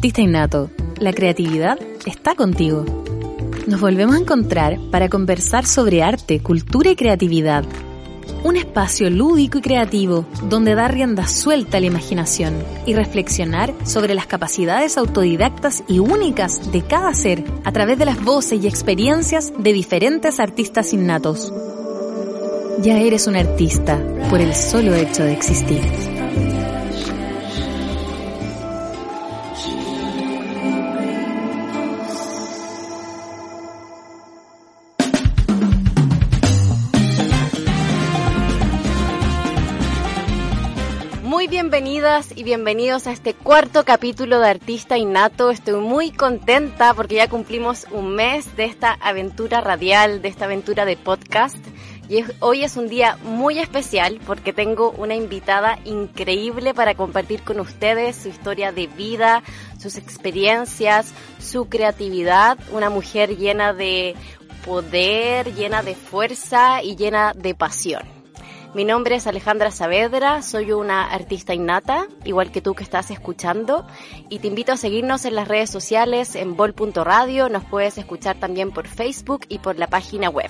Artista innato, la creatividad está contigo. Nos volvemos a encontrar para conversar sobre arte, cultura y creatividad. Un espacio lúdico y creativo donde dar rienda suelta a la imaginación y reflexionar sobre las capacidades autodidactas y únicas de cada ser a través de las voces y experiencias de diferentes artistas innatos. Ya eres un artista por el solo hecho de existir. Bienvenidas y bienvenidos a este cuarto capítulo de Artista Innato. Estoy muy contenta porque ya cumplimos un mes de esta aventura radial, de esta aventura de podcast. Y hoy es un día muy especial porque tengo una invitada increíble para compartir con ustedes su historia de vida, sus experiencias, su creatividad. Una mujer llena de poder, llena de fuerza y llena de pasión. Mi nombre es Alejandra Saavedra, soy una artista innata, igual que tú que estás escuchando, y te invito a seguirnos en las redes sociales en bol.radio, nos puedes escuchar también por Facebook y por la página web.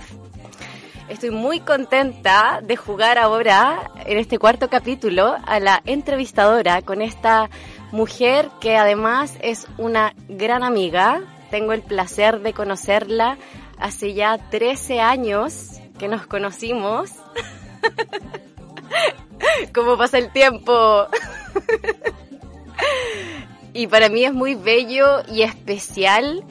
Estoy muy contenta de jugar ahora, en este cuarto capítulo, a la entrevistadora con esta mujer que además es una gran amiga. Tengo el placer de conocerla hace ya 13 años que nos conocimos. ¿Cómo pasa el tiempo? y para mí es muy bello y especial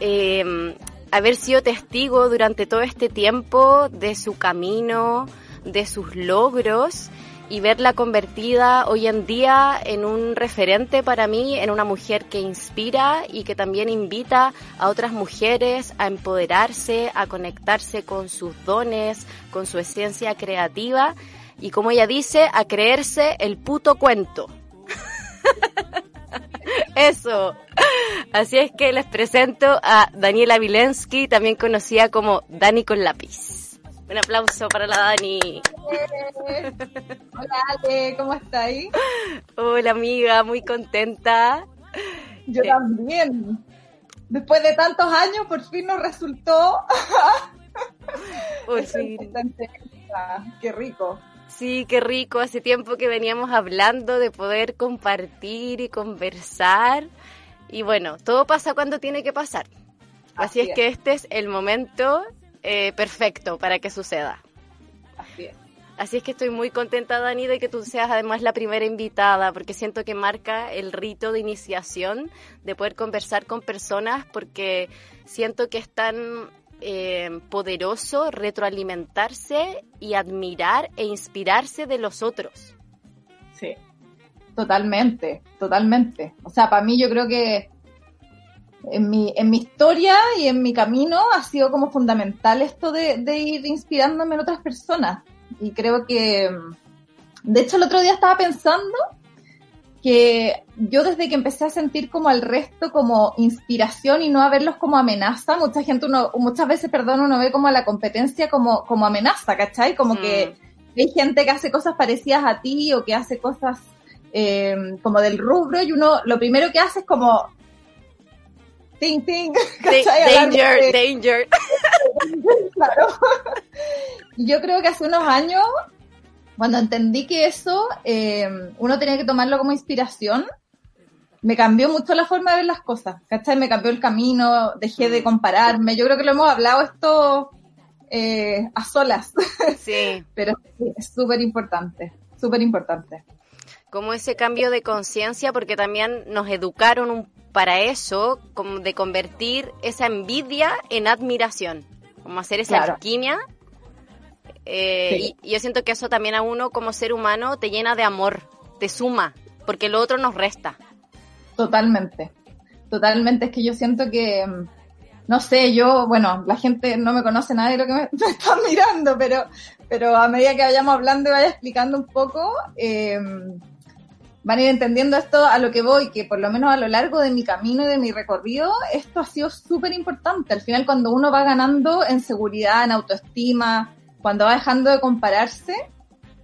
eh, haber sido testigo durante todo este tiempo de su camino, de sus logros y verla convertida hoy en día en un referente para mí, en una mujer que inspira y que también invita a otras mujeres a empoderarse, a conectarse con sus dones, con su esencia creativa y como ella dice, a creerse el puto cuento. Eso. Así es que les presento a Daniela Vilensky, también conocida como Dani con lápiz. Un aplauso para la Dani. Hola Ale, ¿cómo estáis? Hola amiga, muy contenta. Yo también. Después de tantos años, por fin nos resultó. Por fin. Qué rico. Sí, qué rico. Hace tiempo que veníamos hablando de poder compartir y conversar. Y bueno, todo pasa cuando tiene que pasar. Así, es, que este es el momento eh, perfecto para que suceda. Así es. Así es que estoy muy contenta, Dani, de que tú seas además la primera invitada, porque siento que marca el rito de iniciación de poder conversar con personas, porque siento que es tan eh, poderoso retroalimentarse y admirar e inspirarse de los otros. Sí, totalmente, totalmente. O sea, para mí yo creo que en mi, en mi historia y en mi camino ha sido como fundamental esto de, ir inspirándome en otras personas. Y creo que, de hecho, el otro día estaba pensando que yo desde que empecé a sentir como al resto como inspiración y no a verlos como amenaza, mucha gente, uno, muchas veces, perdón, uno ve como a la competencia como, como amenaza, ¿cachai? Como que mm. hay gente que hace cosas parecidas a ti o que hace cosas eh, como del rubro y uno lo primero que hace es como ting, ting. Danger, danger. claro. Yo creo que hace unos años, cuando entendí que eso eh, uno tenía que tomarlo como inspiración, me cambió mucho la forma de ver las cosas, ¿cachai? Me cambió el camino, dejé de compararme. Yo creo que lo hemos hablado esto eh, a solas. Sí. Pero es súper importante, súper importante. Como ese cambio de conciencia, porque también nos educaron un para eso, como de convertir esa envidia en admiración, como hacer esa alquimia. Eh, y, yo siento que eso también a uno como ser humano te llena de amor, te suma, porque lo otro nos resta. Totalmente, totalmente. Es que yo siento que, mm, no sé, yo, bueno, la gente no me conoce nada de lo que me, están mirando, pero, pero a medida que vayamos hablando y vaya explicando un poco, eh, van a ir entendiendo esto a lo que voy, que por lo menos a lo largo de mi camino y de mi recorrido, esto ha sido súper importante. Al final, cuando uno va ganando en seguridad, en autoestima, cuando va dejando de compararse,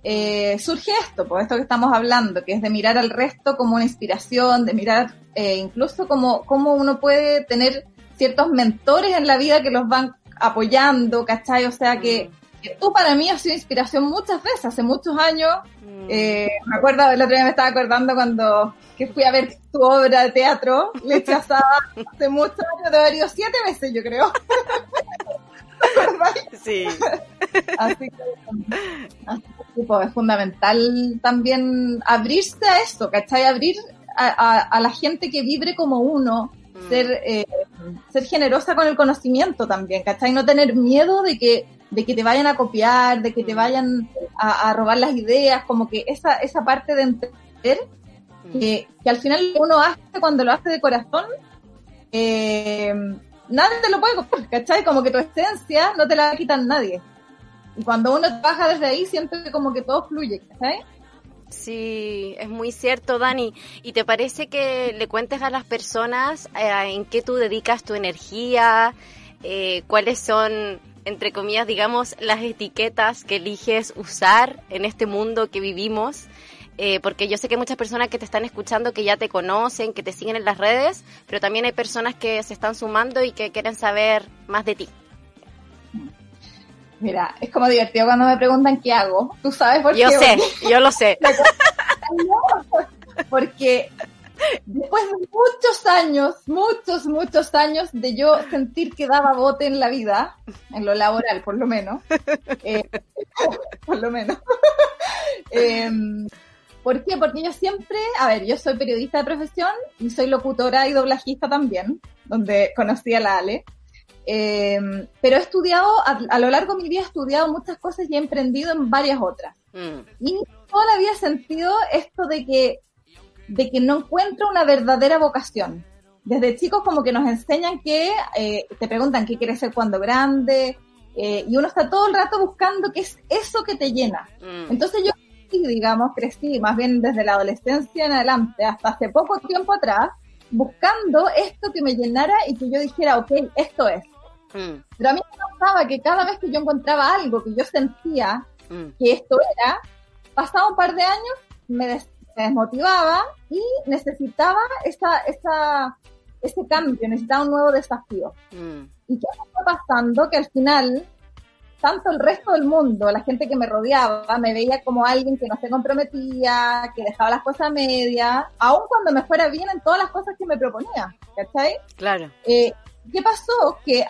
eh, surge esto, pues esto que estamos hablando, que es de mirar al resto como una inspiración, de mirar eh, incluso como, como uno puede tener ciertos mentores en la vida que los van apoyando, ¿cachai? O sea que tú para mí has sido inspiración muchas veces, hace muchos años. Mm. Eh, me acuerdo, el otro día me estaba acordando cuando que fui a ver tu obra de teatro, Leche Asada, hace muchos años, de haber ido siete veces, yo creo. sí. Así que, es fundamental también abrirse a esto, ¿cachai? Abrir a, la gente que vibre como uno, mm. ser, eh, ser generosa con el conocimiento también, ¿cachai? No tener miedo de que de que te vayan a copiar, de que te vayan a, robar las ideas, como que esa, esa parte de entender que, al final uno hace cuando lo hace de corazón, eh, nadie te lo puede copiar, ¿cachai? Como que tu esencia no te la quitan nadie. Y cuando uno trabaja desde ahí, siente como que todo fluye, ¿cachai? Sí, es muy cierto, Dani. ¿Y te parece que le cuentes a las personas eh, en qué tú dedicas tu energía? Eh, ¿Cuáles son entre comillas, digamos, las etiquetas que eliges usar en este mundo que vivimos. Eh, porque yo sé que hay muchas personas que te están escuchando que ya te conocen, que te siguen en las redes, pero también hay personas que se están sumando y que quieren saber más de ti. Mira, es como divertido cuando me preguntan qué hago. ¿Tú sabes por qué? Yo sé, yo lo sé. Porque Después de muchos años, muchos, muchos años de yo sentir que daba bote en la vida, en lo laboral por lo menos, eh, por lo menos. Em, ¿Por qué? Porque yo siempre, a ver, yo soy periodista de profesión y soy locutora y doblajista también, donde conocí a la Ale. Em, pero he estudiado, a, lo largo de mi vida he estudiado muchas cosas y he emprendido en varias otras. Mm. Y toda la vida he sentido esto de que de que no encuentro una verdadera vocación. Desde chicos como que nos enseñan que, eh, te preguntan qué quieres ser cuando grande, eh, y uno está todo el rato buscando qué es eso que te llena. Mm. Entonces yo, digamos, crecí más bien desde la adolescencia en adelante, hasta hace poco tiempo atrás, buscando esto que me llenara y que yo dijera, ok, esto es. Mm. Pero a mí me pasaba que cada vez que yo encontraba algo que yo sentía mm. que esto era, pasaba un par de años, me, me desmotivaba y necesitaba esa, esa, ese cambio, necesitaba un nuevo desafío. Mm. ¿Y qué me fue pasando? Que al final, tanto el resto del mundo, la gente que me rodeaba, me veía como alguien que no se comprometía, que dejaba las cosas a media, aun cuando me fuera bien en todas las cosas que me proponía, ¿cachai? Claro. Eh, ¿Qué pasó? Que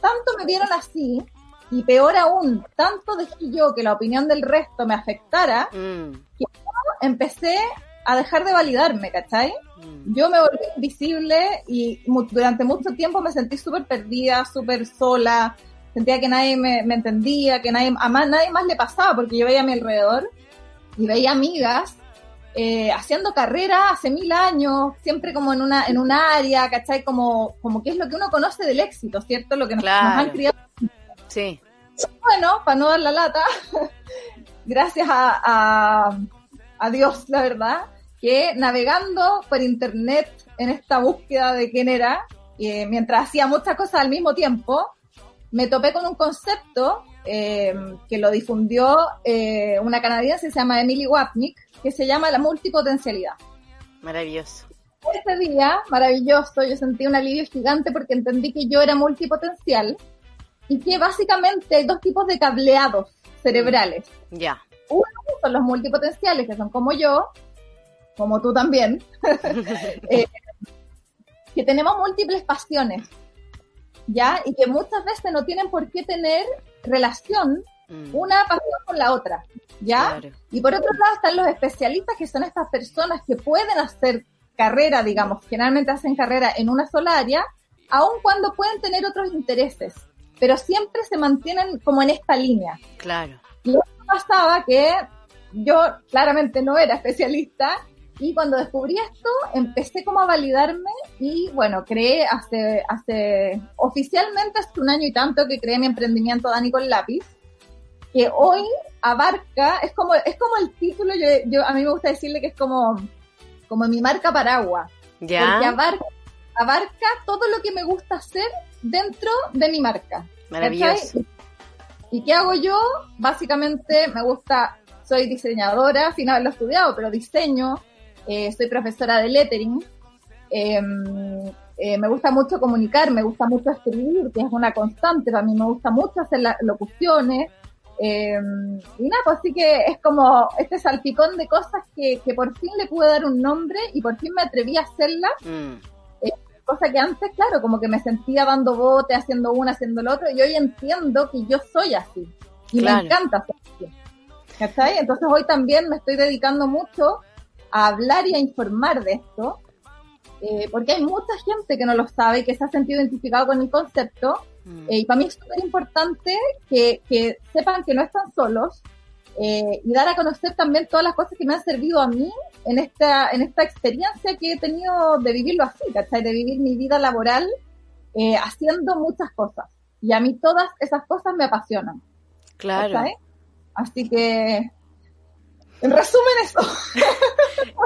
tanto me vieron así, y peor aún, tanto dejé yo que la opinión del resto me afectara, mm. que empecé a dejar de validarme, ¿cachai? Mm. Yo me volví invisible y durante mucho tiempo me sentí súper perdida, súper sola, sentía que nadie me, entendía, que nadie, a más, nadie más le pasaba, porque yo veía a mi alrededor y veía amigas eh, haciendo carrera hace mil años, siempre como en una en un área, ¿cachai? Como, como que es lo que uno conoce del éxito, ¿cierto? Lo que nos, han criado. Sí. Bueno, para no dar la lata, gracias a Adiós, la verdad, que navegando por internet en esta búsqueda de quién era, y mientras hacía muchas cosas al mismo tiempo, me topé con un concepto eh, que lo difundió eh, una canadiense se llama Emily Wapnick, que se llama la multipotencialidad. Maravilloso. Ese día, maravilloso, yo sentí un alivio gigante porque entendí que yo era multipotencial y que básicamente hay dos tipos de cableados cerebrales. Ya. Uno son los multipotenciales, que son como yo, como tú también, eh, que tenemos múltiples pasiones, ¿ya? Y que muchas veces no tienen por qué tener relación mm. una pasión con la otra, ¿ya? Y por otro lado están los especialistas, que son estas personas que pueden hacer carrera, digamos, generalmente hacen carrera en una sola área, aun cuando pueden tener otros intereses, pero siempre se mantienen como en esta línea. Claro. Y pasaba que yo claramente no era especialista Y cuando descubrí esto, empecé como a validarme y bueno, creé hace, hace, oficialmente hace un año y tanto que creé mi emprendimiento Dani con lápiz, que hoy abarca, es como, es como el título, yo, yo a mí me gusta decirle que es como, como mi marca paraguas. ¿Ya? Porque abarca, abarca todo lo que me gusta hacer dentro de mi marca. Maravilloso. ¿cachai? ¿Y qué hago yo? Básicamente me gusta, soy diseñadora, sin haberlo estudiado, pero diseño, eh, soy profesora de lettering, eh, eh, me gusta mucho comunicar, me gusta mucho escribir, que es una constante, para mí. Me gusta mucho hacer las locuciones, eh, y nada, pues así que es como este salpicón de cosas que, que por fin le pude dar un nombre y por fin me atreví a hacerlas Mm, cosa que antes, claro, como que me sentía dando bote, haciendo uno, haciendo lo otro, y hoy entiendo que yo soy así. Y Claro. me encanta ser así. ¿Cachai? Entonces hoy también me estoy dedicando mucho a hablar y a informar de esto, eh, porque hay mucha gente que no lo sabe, que se ha sentido identificado con el concepto, mm. eh, y para mí es súper importante que, que sepan que no están solos eh, y dar a conocer también todas las cosas que me han servido a mí en esta, en esta experiencia que he tenido de vivirlo así, ¿cachai? De vivir mi vida laboral eh, haciendo muchas cosas. Y a mí todas esas cosas me apasionan. Claro. ¿cachai? Así que, en resumen eso.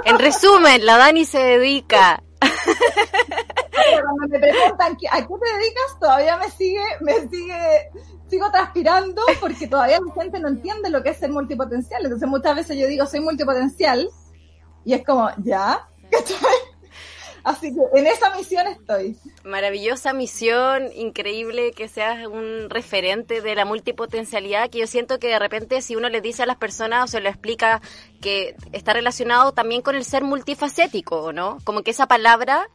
En resumen, la Dani se dedica. Cuando me preguntan ¿qué- a qué te dedicas, todavía me sigue, me sigue, sigo transpirando porque todavía la gente no entiende lo que es ser multipotencial. Entonces muchas veces yo digo soy multipotencial y es como, ¿ya? Así que en esa misión estoy. Maravillosa misión, increíble que seas un referente de la multipotencialidad, que yo siento que de repente si uno le dice a las personas o se lo explica que está relacionado también con el ser multifacético, ¿o ¿no? Como que esa palabra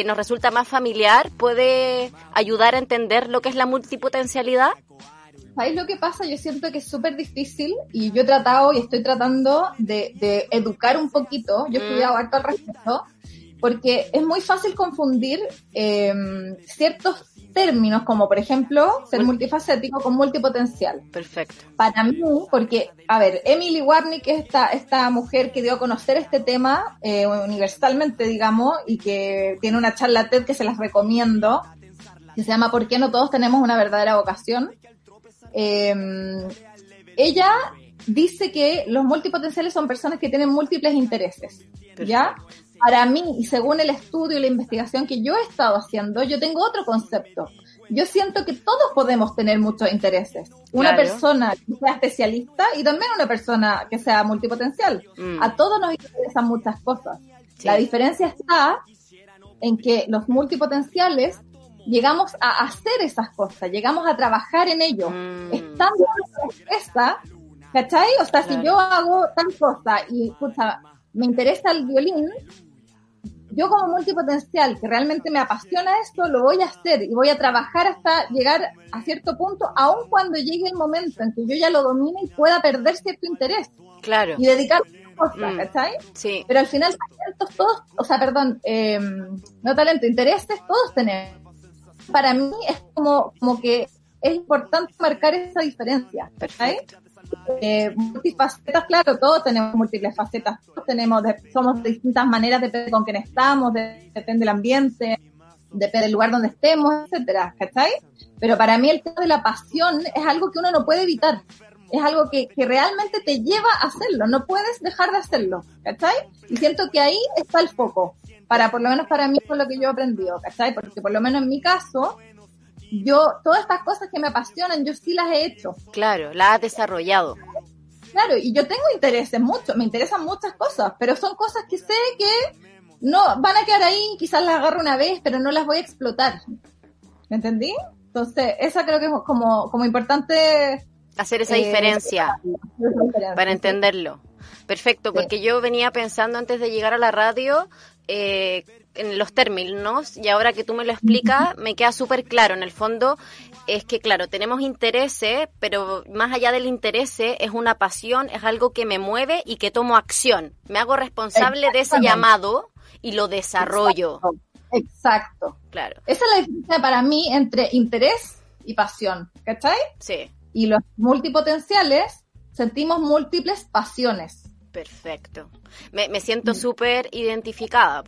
que nos resulta más familiar puede ayudar a entender lo que es la multipotencialidad. ¿Sabéis lo que pasa? Yo siento que es súper difícil y yo he tratado y estoy tratando de, de educar un poquito. Yo he Mm. estudiado harto al respecto porque es muy fácil confundir eh, ciertos términos como, por ejemplo, ser Mul- multifacético con multipotencial. Perfecto. Para mí, porque, a ver, Emily Warnick es esta, esta mujer que dio a conocer este tema eh, universalmente, digamos, y que tiene una charla TED que se las recomiendo, que se llama ¿Por qué no todos tenemos una verdadera vocación? Eh, ella dice que los multipotenciales son personas que tienen múltiples intereses, ¿ya? Para mí, y según el estudio y la investigación que yo he estado haciendo, yo tengo otro concepto. Yo siento que todos podemos tener muchos intereses. Una Claro. persona que sea especialista y también una persona que sea multipotencial. Mm. A todos nos interesan muchas cosas. Sí. La diferencia está en que los multipotenciales llegamos a hacer esas cosas, llegamos a trabajar en ello. Mm. Estando en la empresa, ¿cachai? O sea, Claro. si yo hago tal cosa y, escucha, me interesa el violín, yo como multipotencial, que realmente me apasiona esto, lo voy a hacer y voy a trabajar hasta llegar a cierto punto, aun cuando llegue el momento en que yo ya lo domine y pueda perder cierto interés Claro. y dedicarme a otra cosa, Mm. ¿cachai? Sí. Pero al final, talentos todos, o sea, perdón, eh, no talento, intereses todos tenemos. Para mí es como, como que es importante marcar esa diferencia. ¿cachai? Perfecto. Eh, multifacetas, claro, todos tenemos múltiples facetas, todos tenemos, somos de distintas maneras, depende con quién estamos, de- depende del ambiente, depende del lugar donde estemos, etcétera, ¿cachai? Pero para mí el tema de la pasión es algo que uno no puede evitar. Es algo que, realmente te lleva a hacerlo, no puedes dejar de hacerlo, ¿cachai? Y siento que ahí está el foco, para por lo menos para mí con lo que yo he aprendido, ¿cachai? Porque por lo menos en mi caso, yo, todas estas cosas que me apasionan, yo sí las he hecho. Claro, la has desarrollado. Claro, y yo tengo intereses mucho, me interesan muchas cosas, pero son cosas que sé que no van a quedar ahí, quizás las agarro una vez, pero no las voy a explotar. ¿Me entendí? Entonces, esa creo que es como, como importante Hacer esa Eh, diferencia. para entenderlo. Perfecto, Sí. porque yo venía pensando antes de llegar a la radio eh, en los términos y ahora que tú me lo explicas me queda súper claro. En el fondo es que, claro, tenemos intereses, pero más allá del interés es una pasión, es algo que me mueve y que tomo acción. Me hago responsable de ese llamado y lo desarrollo. Exacto. Claro, Esa es la diferencia para mí entre interés y pasión, ¿cachai? sí. Y los multipotenciales sentimos múltiples pasiones. Perfecto. Me, me siento súper identificada,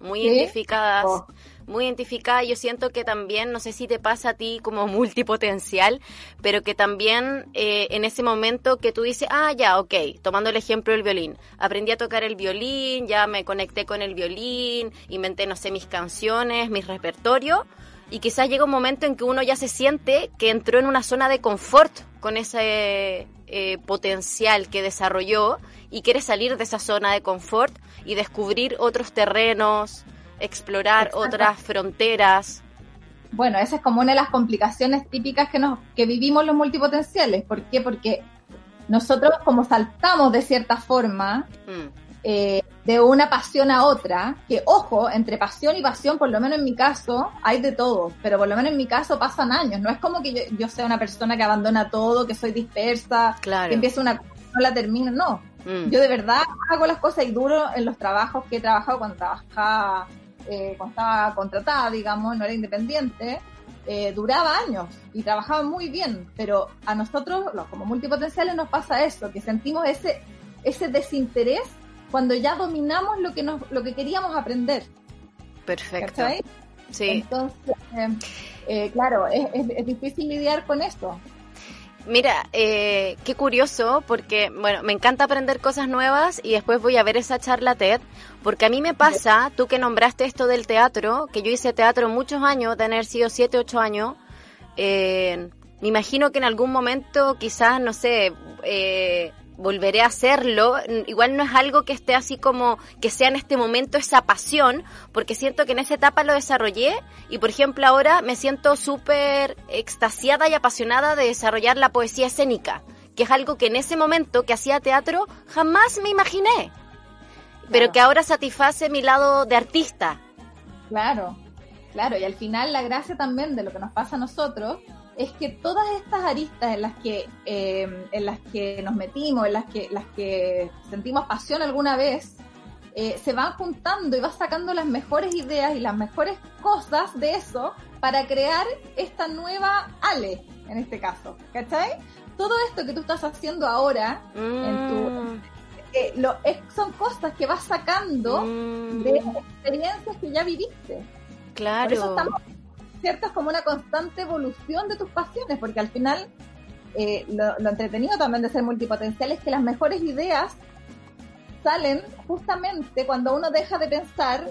muy identificada. Oh muy identificada. Yo siento que también, no sé si te pasa a ti como multipotencial, pero que también eh, en ese momento que tú dices, ah, ya, ok, tomando el ejemplo del violín, aprendí a tocar el violín, ya me conecté con el violín, inventé, no sé, mis canciones, mis repertorios, y quizás llega un momento en que uno ya se siente que entró en una zona de confort con ese eh, potencial que desarrolló y quiere salir de esa zona de confort y descubrir otros terrenos, explorar otras fronteras. Bueno, esa es como una de las complicaciones típicas que, nos, que vivimos los multipotenciales. ¿Por qué? Porque nosotros como saltamos de cierta forma mm. Eh, de una pasión a otra, que ojo, entre pasión y pasión, por lo menos en mi caso, hay de todo, pero por lo menos en mi caso pasan años. No es como que yo, sea una persona que abandona todo, que soy dispersa, que empieza una cosa no la termino, no. Mm. Yo de verdad hago las cosas y duro en los trabajos que he trabajado cuando trabajaba eh, cuando estaba contratada, digamos, no era independiente, eh, duraba años y trabajaba muy bien, pero a nosotros, los, como multipotenciales, nos pasa eso, que sentimos ese, ese desinterés cuando ya dominamos lo que, nos, lo que queríamos aprender. Perfecto. Sí. Entonces, eh, claro, es, es difícil lidiar con eso. Mira, eh, qué curioso, porque, bueno, me encanta aprender cosas nuevas y después voy a ver esa charla TED, porque a mí me pasa, tú que nombraste esto del teatro, que yo hice teatro muchos años, tener sido 7, 8 años, eh, me imagino que en algún momento quizás, no sé, eh, volveré a hacerlo. Igual no es algo que esté así como que sea en este momento esa pasión, porque siento que en esa etapa lo desarrollé y por ejemplo ahora me siento súper extasiada y apasionada de desarrollar la poesía escénica, que es algo que en ese momento que hacía teatro jamás me imaginé, pero que ahora satisface mi lado de artista. Claro, claro, y al final la gracia también de lo que nos pasa a nosotros es que todas estas aristas en las que eh, en las que nos metimos, en las que las que sentimos pasión alguna vez, eh, se van juntando y vas sacando las mejores ideas y las mejores cosas de eso para crear esta nueva Ale, en este caso, ¿cachai? Todo esto que tú estás haciendo ahora en tu mm. eh, lo, son cosas que vas sacando mm. de experiencias que ya viviste. Claro. ¿Cierto? Es como una constante evolución de tus pasiones, porque al final eh, lo, entretenido también de ser multipotencial es que las mejores ideas salen justamente cuando uno deja de pensar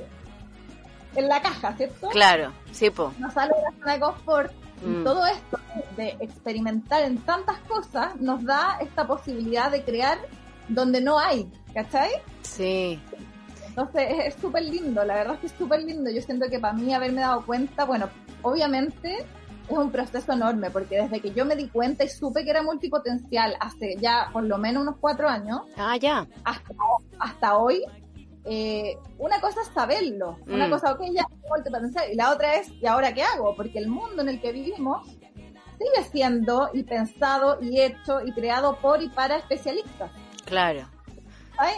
en la caja, ¿cierto? Claro, sí, po. No sale de la zona de confort. Y mm. todo esto de experimentar en tantas cosas nos da esta posibilidad de crear donde no hay, ¿cachai? Sí. Entonces es súper lindo, la verdad es que es súper lindo. Yo siento que para mí haberme dado cuenta, bueno, obviamente es un proceso enorme, porque desde que yo me di cuenta y supe que era multipotencial hace ya por lo menos unos cuatro años, ah, ya. hasta, hoy, eh, una cosa es saberlo, una mm. cosa, ok, ya multipotencial, y la otra es, ¿y ahora qué hago? Porque el mundo en el que vivimos sigue siendo y pensado y hecho y creado por y para especialistas. Claro.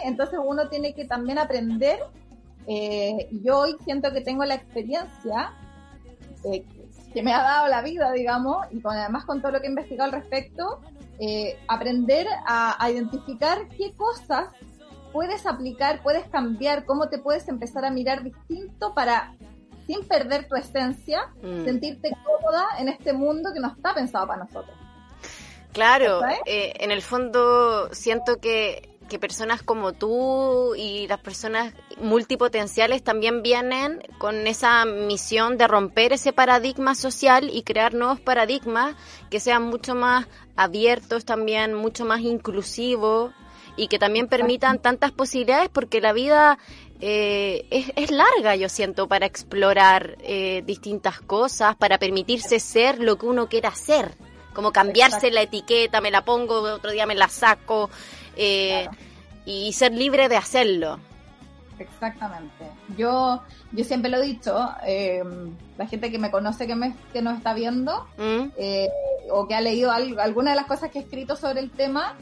Entonces uno tiene que también aprender. Eh, yo hoy siento que tengo la experiencia eh, que me ha dado la vida, digamos, y con, además con todo lo que he investigado al respecto, eh, aprender a, identificar qué cosas puedes aplicar, puedes cambiar, cómo te puedes empezar a mirar distinto para, sin perder tu esencia, mm. sentirte cómoda en este mundo que no está pensado para nosotros. Claro, en el fondo siento que que personas como tú y las personas multipotenciales también vienen con esa misión de romper ese paradigma social y crear nuevos paradigmas que sean mucho más abiertos también, mucho más inclusivos y que también permitan tantas posibilidades porque la vida eh, es, larga, yo siento, para explorar eh, distintas cosas, para permitirse ser lo que uno quiera ser, como cambiarse la etiqueta, me la pongo, otro día me la saco. Eh, y ser libre de hacerlo. Exactamente. Yo, yo siempre lo he dicho, eh, la gente que me conoce, que, me, que nos está viendo, mm. eh, o que ha leído alguna de las cosas que he escrito sobre el tema,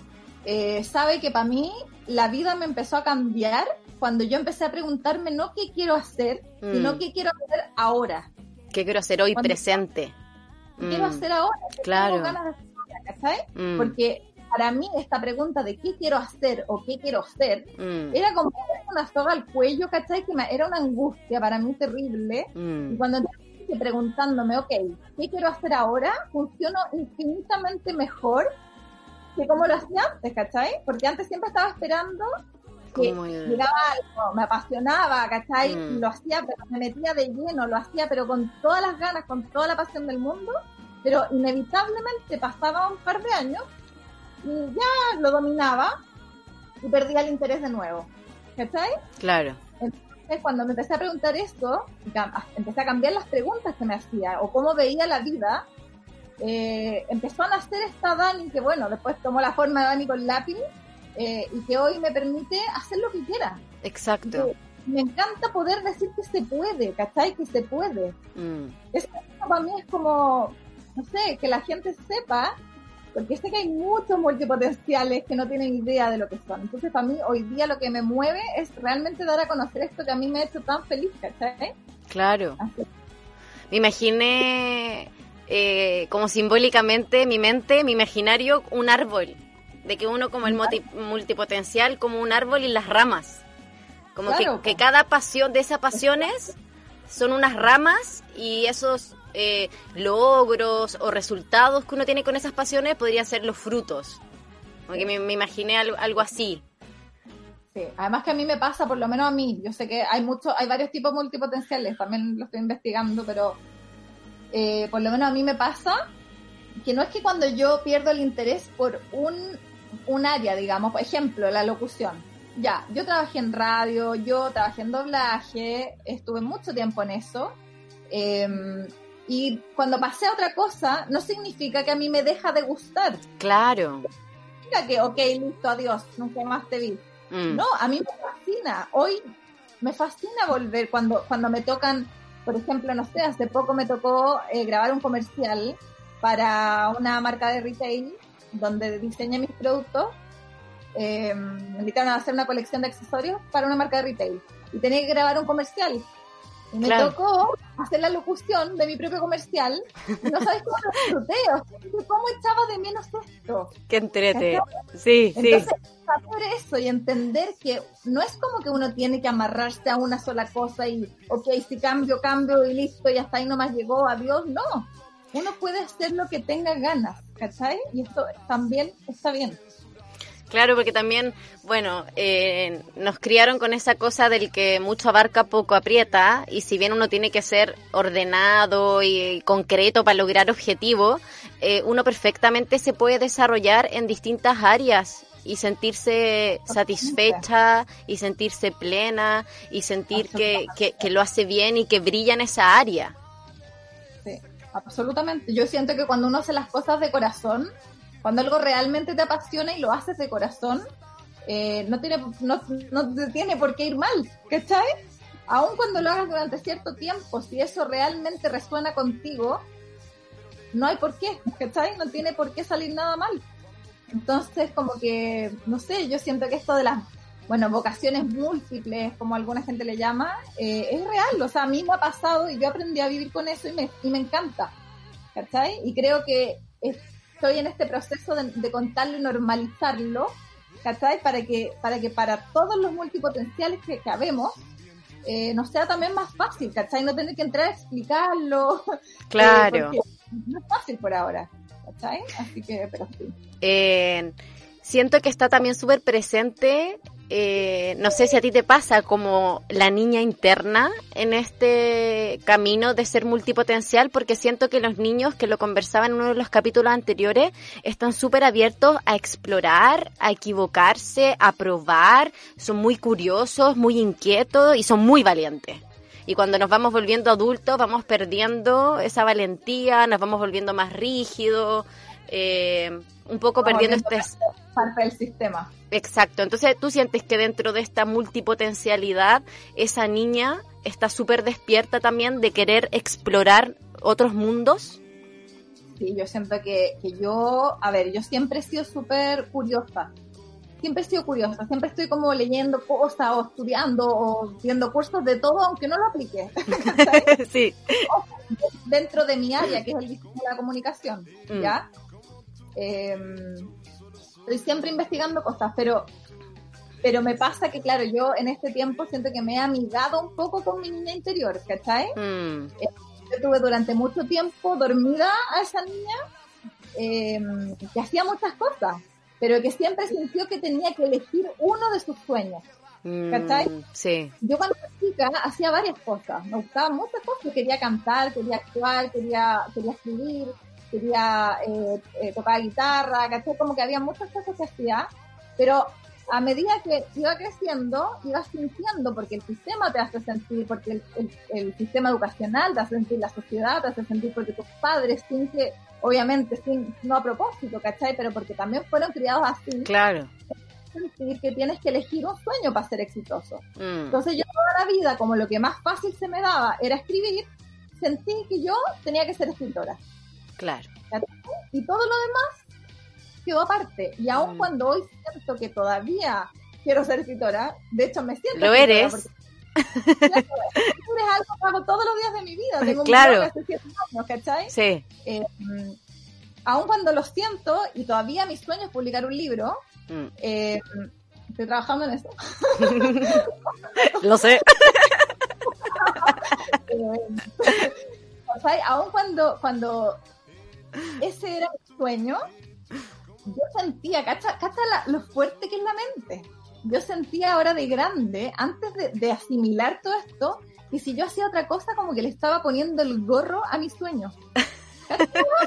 eh, sabe que para mí la vida me empezó a cambiar cuando yo empecé a preguntarme no qué quiero hacer, sino mm. qué quiero hacer ahora. ¿Qué quiero hacer hoy presente? ¿Qué quiero mm. hacer ahora? Claro. Tengo ganas de hacer, Porque para mí esta pregunta de qué quiero hacer o qué quiero ser, Mm. era como una soga al cuello, ¿cachai? Que me- era una angustia para mí terrible. Mm. Y cuando estoy preguntándome, ok, ¿qué quiero hacer ahora? Funciono infinitamente mejor que como lo hacía antes, ¿cachai? Porque antes siempre estaba esperando que llegaba algo, me apasionaba, ¿cachai? Mm. Lo hacía, pero me metía de lleno, lo hacía, pero con todas las ganas, con toda la pasión del mundo, pero inevitablemente pasaba un par de años y ya lo dominaba y perdía el interés de nuevo, ¿cachai? Claro. Entonces, cuando me empecé a preguntar esto, cam- empecé a cambiar las preguntas que me hacía o cómo veía la vida, eh, empezó a nacer esta Dani que, bueno, después tomó la forma de Dani con lápiz eh, y que hoy me permite hacer lo que quiera. Exacto. Me encanta poder decir que se puede, ¿cachai? Que se puede. Mm. Eso para mí es como, no sé, que la gente sepa, porque sé que hay muchos multipotenciales que no tienen idea de lo que son. Entonces, para mí, hoy día lo que me mueve es realmente dar a conocer esto que a mí me ha hecho tan feliz, ¿cachai? Claro. Así. Me imaginé, eh, como simbólicamente, en mi mente, mi imaginario, un árbol. De que uno como el moti- multipotencial, como un árbol y las ramas. Como Claro, que, cada pasión de esas pasiones son unas ramas y esos eh, logros o resultados que uno tiene con esas pasiones podrían ser los frutos. Como que me, imaginé algo, así. Sí, además que a mí me pasa, por lo menos a mí, yo sé que hay muchos, hay varios tipos multipotenciales, también lo estoy investigando, pero eh, por lo menos a mí me pasa que no es que cuando yo pierdo el interés por un, un área, digamos, por ejemplo, la locución. Ya, yo trabajé en radio, yo trabajé en doblaje, estuve mucho tiempo en eso. eh, y cuando pasé a otra cosa, no significa que a mí me deja de gustar. Claro. Significa que, ok, listo, adiós, nunca más te vi. Mm. No, a mí me fascina. Hoy me fascina volver cuando, cuando me tocan, por ejemplo, no sé, hace poco me tocó eh, grabar un comercial para una marca de retail donde diseñé mis productos. Eh, me invitaron a hacer una colección de accesorios para una marca de retail y tenía que grabar un comercial. Y me Claro. tocó hacer la locución de mi propio comercial y no sabes cómo lo disfruté, cómo echaba de menos esto. Qué entrete. Sí, sí. Entonces, saber eso y entender que no es como que uno tiene que amarrarse a una sola cosa y, ok, si cambio, cambio y listo, y hasta ahí nomás llegó, adiós. No, uno puede hacer lo que tenga ganas, ¿cachai? Y esto también está bien. Claro, porque también, bueno, eh, nos criaron con esa cosa del que mucho abarca, poco aprieta, y si bien uno tiene que ser ordenado y, concreto para lograr objetivos, eh, uno perfectamente se puede desarrollar en distintas áreas y sentirse satisfecha y sentirse plena y sentir que, que, que lo hace bien y que brilla en esa área. Sí, absolutamente. Yo siento que cuando uno hace las cosas de corazón, cuando algo realmente te apasiona y lo haces de corazón, eh, no, tiene, no, no te tiene por qué ir mal, ¿cachai? Aun cuando lo hagas durante cierto tiempo, si eso realmente resuena contigo, no hay por qué, ¿cachai? No tiene por qué salir nada mal. Entonces, como que, no sé, yo siento que esto de las, bueno, vocaciones múltiples, como alguna gente le llama, eh, es real. O sea, a mí me ha pasado y yo aprendí a vivir con eso y me, y me encanta, ¿cachai? Y creo que estoy en este proceso de, de contarlo y normalizarlo, ¿cachai? Para que, para que para todos los multipotenciales que, habemos, eh, nos sea también más fácil, ¿cachai? No tener que entrar a explicarlo. Claro. Eh, no es fácil por ahora, ¿cachai? Así que, pero sí. Eh, siento que está también súper presente, eh, no sé si a ti te pasa como la niña interna en este camino de ser multipotencial, porque siento que los niños que lo conversaban en uno de los capítulos anteriores están súper abiertos a explorar, a equivocarse, a probar, son muy curiosos, muy inquietos y son muy valientes. Y cuando nos vamos volviendo adultos, vamos perdiendo esa valentía, nos vamos volviendo más rígidos, eh, un poco Vamos perdiendo este... parte del sistema. Exacto, entonces tú sientes que dentro de esta multipotencialidad, esa niña está súper despierta también de querer explorar otros mundos. Sí, yo siento que, que yo, a ver, yo siempre he sido súper curiosa. Siempre he sido curiosa, siempre estoy como leyendo cosas o estudiando o viendo cursos de todo, aunque no lo aplique. sí. Dentro de mi área, que es el diseño de la comunicación, Mm. ¿ya? Eh, estoy siempre investigando cosas, pero pero me pasa que, claro, yo en este tiempo siento que me he amigado un poco con mi niña interior, ¿cachai? Mm. Eh, yo tuve durante mucho tiempo dormida a esa niña eh, que hacía muchas cosas, pero que siempre sintió que tenía que elegir uno de sus sueños. ¿Cachai? Mm, sí. Yo cuando era chica hacía varias cosas, me gustaban muchas cosas, quería cantar, quería actuar, quería, quería escribir, quería eh, eh, tocar guitarra, ¿cachai? Como que había muchas cosas que hacía, pero a medida que iba creciendo, ibas sintiendo, porque el sistema te hace sentir, porque el, sistema educacional te hace sentir, la sociedad te hace sentir, porque tus padres, sin que, obviamente, sin, no a propósito, ¿cachai? Pero porque también fueron criados así. Claro. Sentir que tienes que elegir un sueño para ser exitoso. Mm. Entonces yo toda la vida, como lo que más fácil se me daba era escribir, sentí que yo tenía que ser escritora. Claro. Y todo lo demás quedó aparte. Y aun mm. cuando hoy siento que todavía quiero ser escritora, de hecho me siento. Lo eres. es algo que hago todos los días de mi vida. Tengo claro. Sí. Eh, aun cuando lo siento, y todavía mi sueño es publicar un libro, mm. eh, estoy trabajando en eso. lo sé. eh, aun cuando, cuando ese era mi sueño, yo sentía, cacha, lo fuerte que es la mente. Yo sentía ahora de grande, antes de, asimilar todo esto, que si yo hacía otra cosa, como que le estaba poniendo el gorro a mis sueños.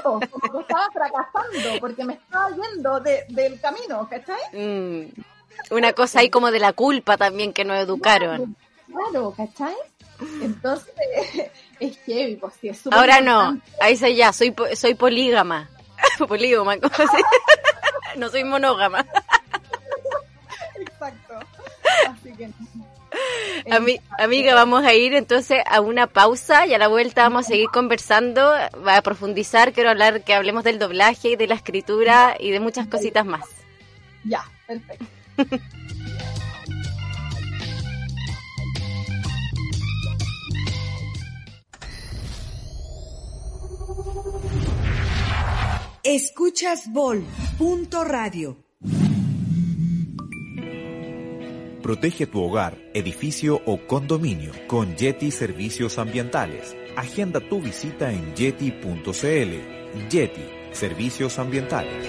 como que estaba fracasando porque me estaba yendo del camino, ¿cachai? Mm. Una cosa ahí como de la culpa también que nos educaron. Claro, ¿cachai? Entonces, es que pues sí, es Ahora no, ahí se ya, soy, soy polígama. polígama, así? no soy monógama. Exacto. Así que amiga, vamos a ir entonces a una pausa y a la vuelta vamos a seguir conversando, va a profundizar, quiero hablar que hablemos del doblaje y de la escritura y de muchas cositas más. Ya, perfecto. Escuchas Vol. Radio. Protege tu hogar, edificio o condominio con Yeti Servicios Ambientales. Agenda tu visita en yeti.cl. Yeti Servicios Ambientales.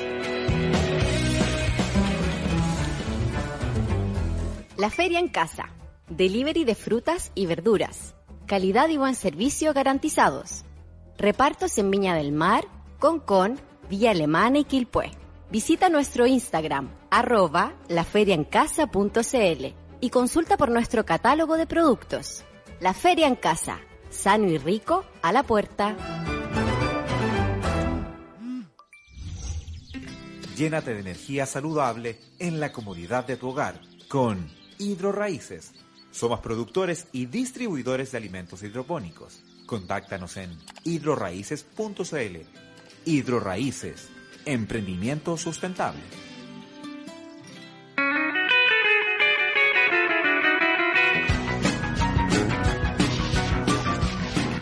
La Feria en Casa. Delivery de frutas y verduras. Calidad y buen servicio garantizados. Repartos en Viña del Mar, Concón, Villa Alemana y Quilpué. Visita nuestro Instagram, arroba laferiaencasa.cl y consulta por nuestro catálogo de productos. La Feria en Casa, sano y rico a la puerta. Llénate de energía saludable en la comodidad de tu hogar con Hidroraíces. Somos productores y distribuidores de alimentos hidropónicos. Contáctanos en hidroraíces.cl Hidroraíces, emprendimiento sustentable.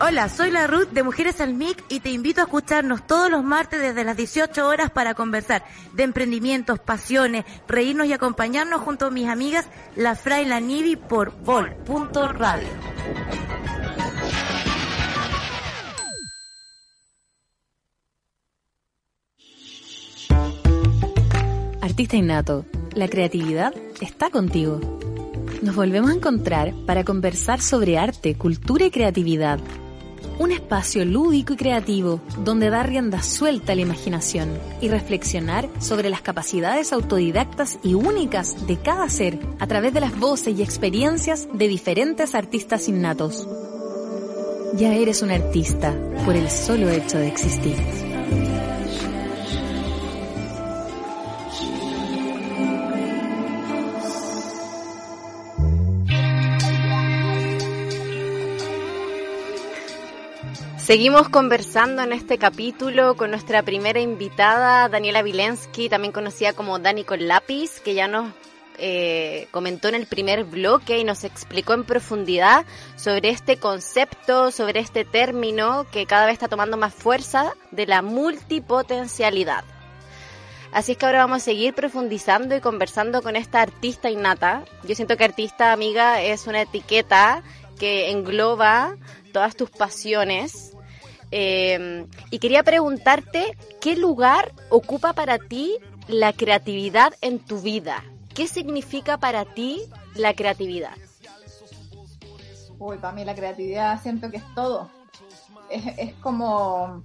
Hola, soy la Ruth de Mujeres al MIC y te invito a escucharnos todos los martes desde las 18 horas para conversar de emprendimientos, pasiones, reírnos y acompañarnos junto a mis amigas La Fra y la Nivi por vol.radio. Artista innato, la creatividad está contigo. Nos volvemos a encontrar para conversar sobre arte, cultura y creatividad. Un espacio lúdico y creativo donde dar rienda suelta a la imaginación y reflexionar sobre las capacidades autodidactas y únicas de cada ser a través de las voces y experiencias de diferentes artistas innatos. Ya eres un artista por el solo hecho de existir. Seguimos conversando en este capítulo con nuestra primera invitada, Daniela Vilensky, también conocida como Dani con lápiz, que ya nos eh, comentó en el primer bloque y nos explicó en profundidad sobre este concepto, sobre este término que cada vez está tomando más fuerza de la multipotencialidad. Así es que ahora vamos a seguir profundizando y conversando con esta artista innata. Yo siento que artista, amiga, es una etiqueta que engloba todas tus pasiones. Eh, y quería preguntarte, ¿qué lugar ocupa para ti la creatividad en tu vida? ¿Qué significa para ti la creatividad? Uy, para mí la creatividad siento que es todo. Es como...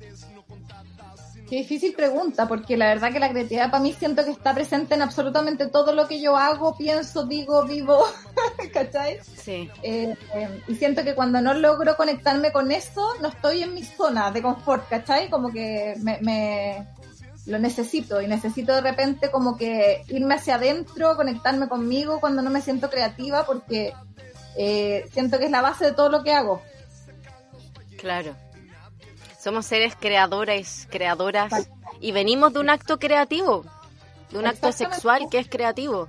Qué difícil pregunta, porque la verdad que la creatividad para mí siento que está presente en absolutamente todo lo que yo hago, pienso, digo, vivo, ¿cachai? Sí. Eh, eh, y siento que cuando no logro conectarme con eso, no estoy en mi zona de confort, ¿cachai? Como que me, me lo necesito y necesito de repente como que irme hacia adentro, conectarme conmigo cuando no me siento creativa, porque eh, siento que es la base de todo lo que hago. Claro. Somos seres creadores, creadoras, y venimos de un acto creativo, de un acto sexual que es creativo.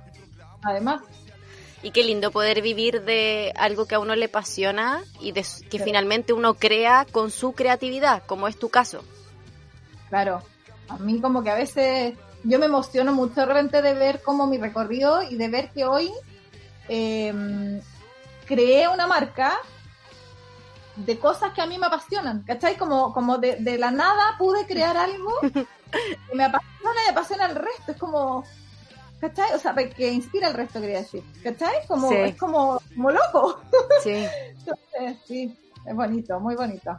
Además, Y qué lindo poder vivir de algo que a uno le apasiona y de, que Sí. finalmente uno crea con su creatividad, como es tu caso. claro, a mí como que a veces yo me emociono mucho de repente de ver como mi recorrido y de ver que hoy eh, creé una marca de cosas que a mí me apasionan, ¿cachai? Como, como de, de la nada pude crear algo que me apasiona y apasiona al resto, es como, ¿cachai? O sea, que inspira al resto, quería decir, ¿cachai? Como, Sí. es como, como loco. Sí. Entonces, sí, es bonito, muy bonito.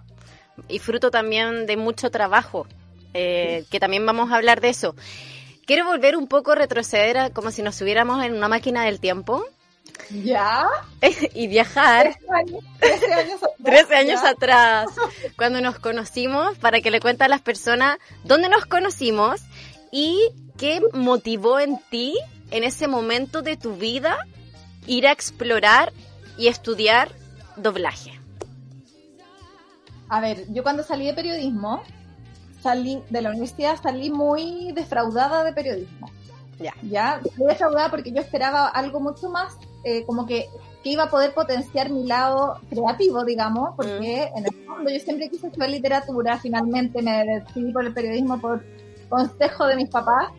Y fruto también de mucho trabajo, eh, que también vamos a hablar de eso. Quiero volver un poco, retroceder a- como si nos subiéramos en una máquina del tiempo ¿Ya? y viajar 13 años, 13 años atrás. 13 años ¿ya? atrás, cuando nos conocimos, para que le cuente a las personas dónde nos conocimos y qué motivó en ti, en ese momento de tu vida, ir a explorar y estudiar doblaje. A ver, yo cuando salí de periodismo, salí de la universidad, salí muy defraudada de periodismo. Ya. Ya, muy defraudada porque yo esperaba algo mucho más, eh, como que, que iba a poder potenciar mi lado creativo, digamos, porque en el fondo yo siempre quise estudiar literatura, finalmente me decidí por el periodismo por consejo de mis papás,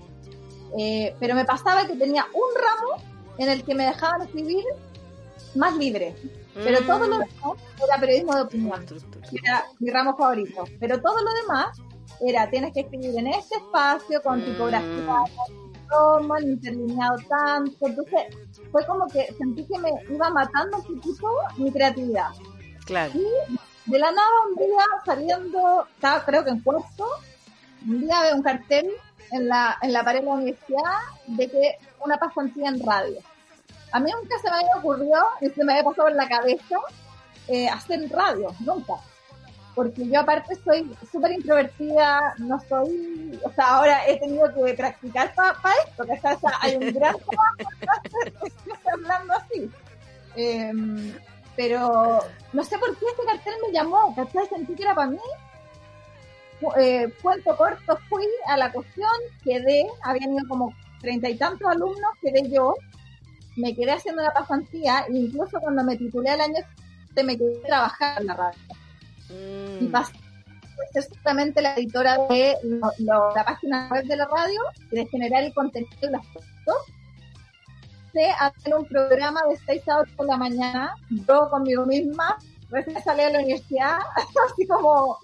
eh, pero me pasaba que tenía un ramo en el que me dejaban escribir más libre, pero Mm. todo lo demás era periodismo de opinión que era mi ramo favorito. Pero todo lo demás era, tienes que escribir en este espacio, con Mm. Tipografía, toma, interlineado tanto. Entonces, fue como que sentí que me iba matando un poquito mi creatividad. Claro. De la nada, un día saliendo, estaba creo que en cuarto, un día veo un cartel en la, en la pared de la universidad de que una pasantía en radio. A mí nunca se me había ocurrido, ni se me había pasado por la cabeza eh, hacer radio, nunca. Porque yo aparte soy súper introvertida, no soy, o sea, ahora he tenido que practicar para esto, que o hay un gran trabajo hablando así. Em, pero no sé por qué este cartel me llamó, ¿cachai? Sentí que era para mí. Eh, cuento corto, fui a la cuestión, quedé, habían ido como treinta y tantos alumnos, quedé yo, me quedé haciendo una pasantía, e incluso cuando me titulé al año me quedé a trabajar en la radio. Y Mm. pasé a ser justamente la editora de lo- lo- la página web de la radio y de generar el contenido y las fotos. De hacer un programa de 6 a 8 de la mañana, yo conmigo misma, recién salí de la universidad, así como,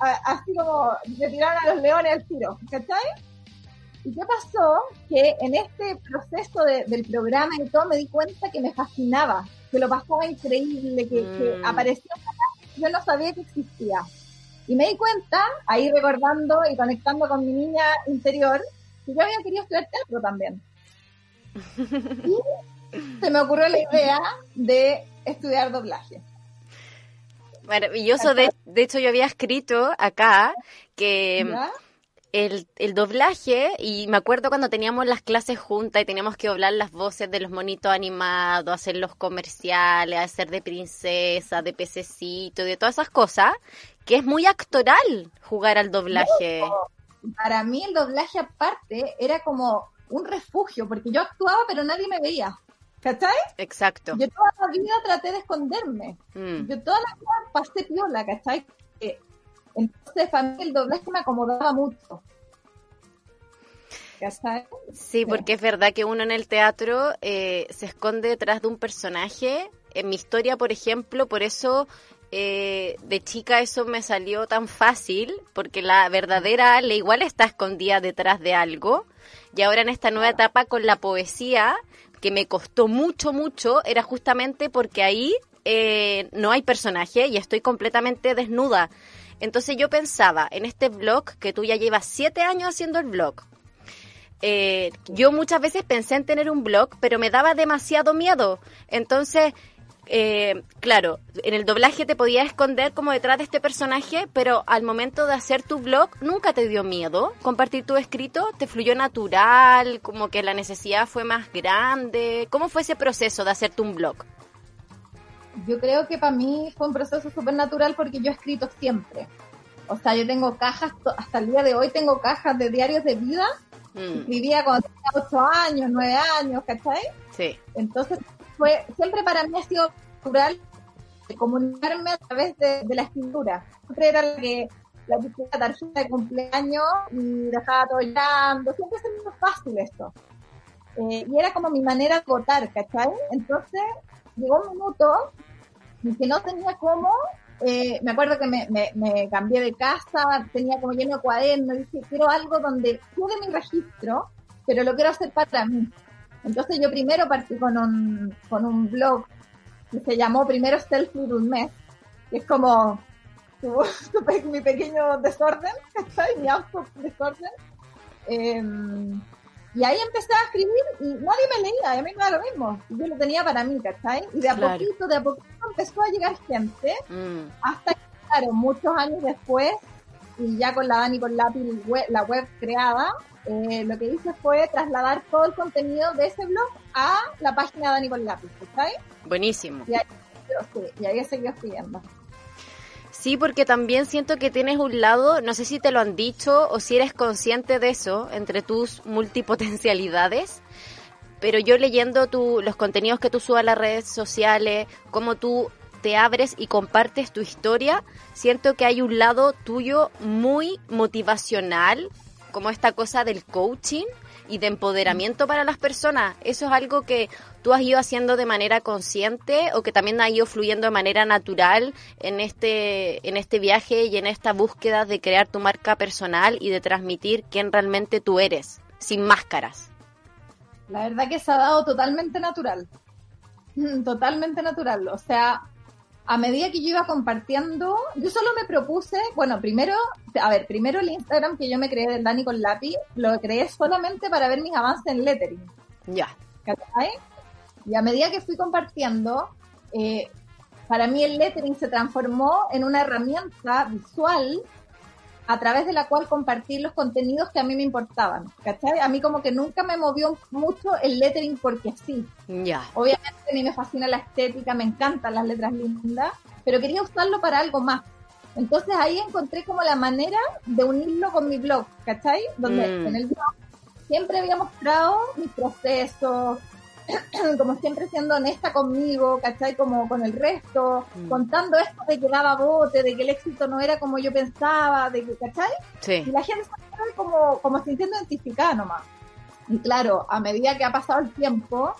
a- así como me tiraron a los leones al tiro, ¿cachai? ¿Y qué pasó? Que en este proceso de- del programa y todo me di cuenta que me fascinaba, que lo pasaba increíble, que, que Mm. Yo no sabía que existía. Y me di cuenta, ahí recordando y conectando con mi niña interior, que yo había querido estudiar teatro también. Y se me ocurrió la idea de estudiar doblaje. Maravilloso. De, de hecho, yo había escrito acá que ¿Ya? El, el doblaje, y me acuerdo cuando teníamos las clases juntas y teníamos que doblar las voces de los monitos animados, hacer los comerciales, hacer de princesa, de pececito, de todas esas cosas, que es muy actoral jugar al doblaje. Para mí el doblaje aparte era como un refugio, porque yo actuaba pero nadie me veía. ¿Cachai? Exacto. Yo toda la vida traté de esconderme. Mm. Yo toda la vida pasé piola, ¿cachai? Eh, Entonces, para mí el doblaje me acomodaba mucho. Sí, porque es verdad que uno en el teatro eh, se esconde detrás de un personaje. En mi historia, por ejemplo, por eso eh, de chica eso me salió tan fácil, porque la verdadera Ale igual está escondida detrás de algo. Y ahora en esta nueva etapa con la poesía, que me costó mucho, mucho, era justamente porque ahí eh, no hay personaje y estoy completamente desnuda. Entonces yo pensaba en este blog, que tú ya llevas siete años haciendo el blog. Eh, yo muchas veces pensé en tener un blog, pero me daba demasiado miedo. Entonces, eh, claro, en el doblaje te podías esconder como detrás de este personaje, pero al momento de hacer tu blog nunca te dio miedo compartir tu escrito, te fluyó natural, como que la necesidad fue más grande. ¿Cómo fue ese proceso de hacerte un blog? Yo creo que para mí fue un proceso súper natural porque yo he escrito siempre. O sea, yo tengo cajas, hasta el día de hoy tengo cajas de diarios de vida. Mm. Escribía cuando tenía 8 años, 9 años, ¿cachai? Sí. Entonces, fue, siempre para mí ha sido natural comunicarme a través de, la escritura. Siempre era la que la tarjeta de cumpleaños y dejaba todo llorando. Siempre se me hizo fácil esto. Eh, y era como mi manera de votar, ¿cachai? Entonces, llegó un minuto que no tenía cómo, eh, me acuerdo que me, me, cambié de casa, tenía como lleno de cuadernos, dije, quiero algo donde pude mi registro, pero lo quiero hacer para mí. Entonces yo primero partí con un, con un blog que se llamó primero Selfie de un mes, que es como mi pequeño desorden, mi auto desorden. Eh, y ahí empecé a escribir y nadie me leía, y a mí me da lo mismo. Yo lo tenía para mí, ¿cachai? Y de a poquito, de a poquito empezó a llegar gente, mm. hasta que, claro, muchos años después, y ya con la Dani con lápiz, la web creada, eh, lo que hice fue trasladar todo el contenido de ese blog a la página de Dani con lápiz, ¿cachai? Buenísimo. Y ahí, y ahí seguido escribiendo. Sí, porque también siento que tienes un lado, no sé si te lo han dicho o si eres consciente de eso, entre tus multipotencialidades, pero yo leyendo tu, los contenidos que tú subes a las redes sociales, cómo tú te abres y compartes tu historia, siento que hay un lado tuyo muy motivacional, como esta cosa del coaching, y de empoderamiento para las personas. ¿Eso es algo que tú has ido haciendo de manera consciente o que también ha ido fluyendo de manera natural en este, en este viaje y en esta búsqueda de crear tu marca personal y de transmitir quién realmente tú eres, sin máscaras? La verdad que se ha dado totalmente natural. Totalmente natural. O sea, a medida que yo iba compartiendo, yo solo me propuse, bueno, primero, a ver, primero el Instagram que yo me creé del Dani con lápiz, lo creé solamente para ver mis avances en lettering. Ya. Y a medida que fui compartiendo, eh, para mí el lettering se transformó en una herramienta visual a través de la cual compartir los contenidos que a mí me importaban. ¿Cachai? A mí como que nunca me movió mucho el lettering porque sí. Ya. Obviamente a mí me fascina la estética, me encantan las letras lindas, pero quería usarlo para algo más. Entonces ahí encontré como la manera de unirlo con mi blog, ¿cachai? Donde mm. en el blog siempre había mostrado mis procesos, como siempre siendo honesta conmigo, ¿cachai? Como con el resto, mm. contando esto de que daba bote, de que el éxito no era como yo pensaba, de que, ¿cachai? Sí. Y la gente se como, como sintiendo identificada nomás. Y claro, a medida que ha pasado el tiempo,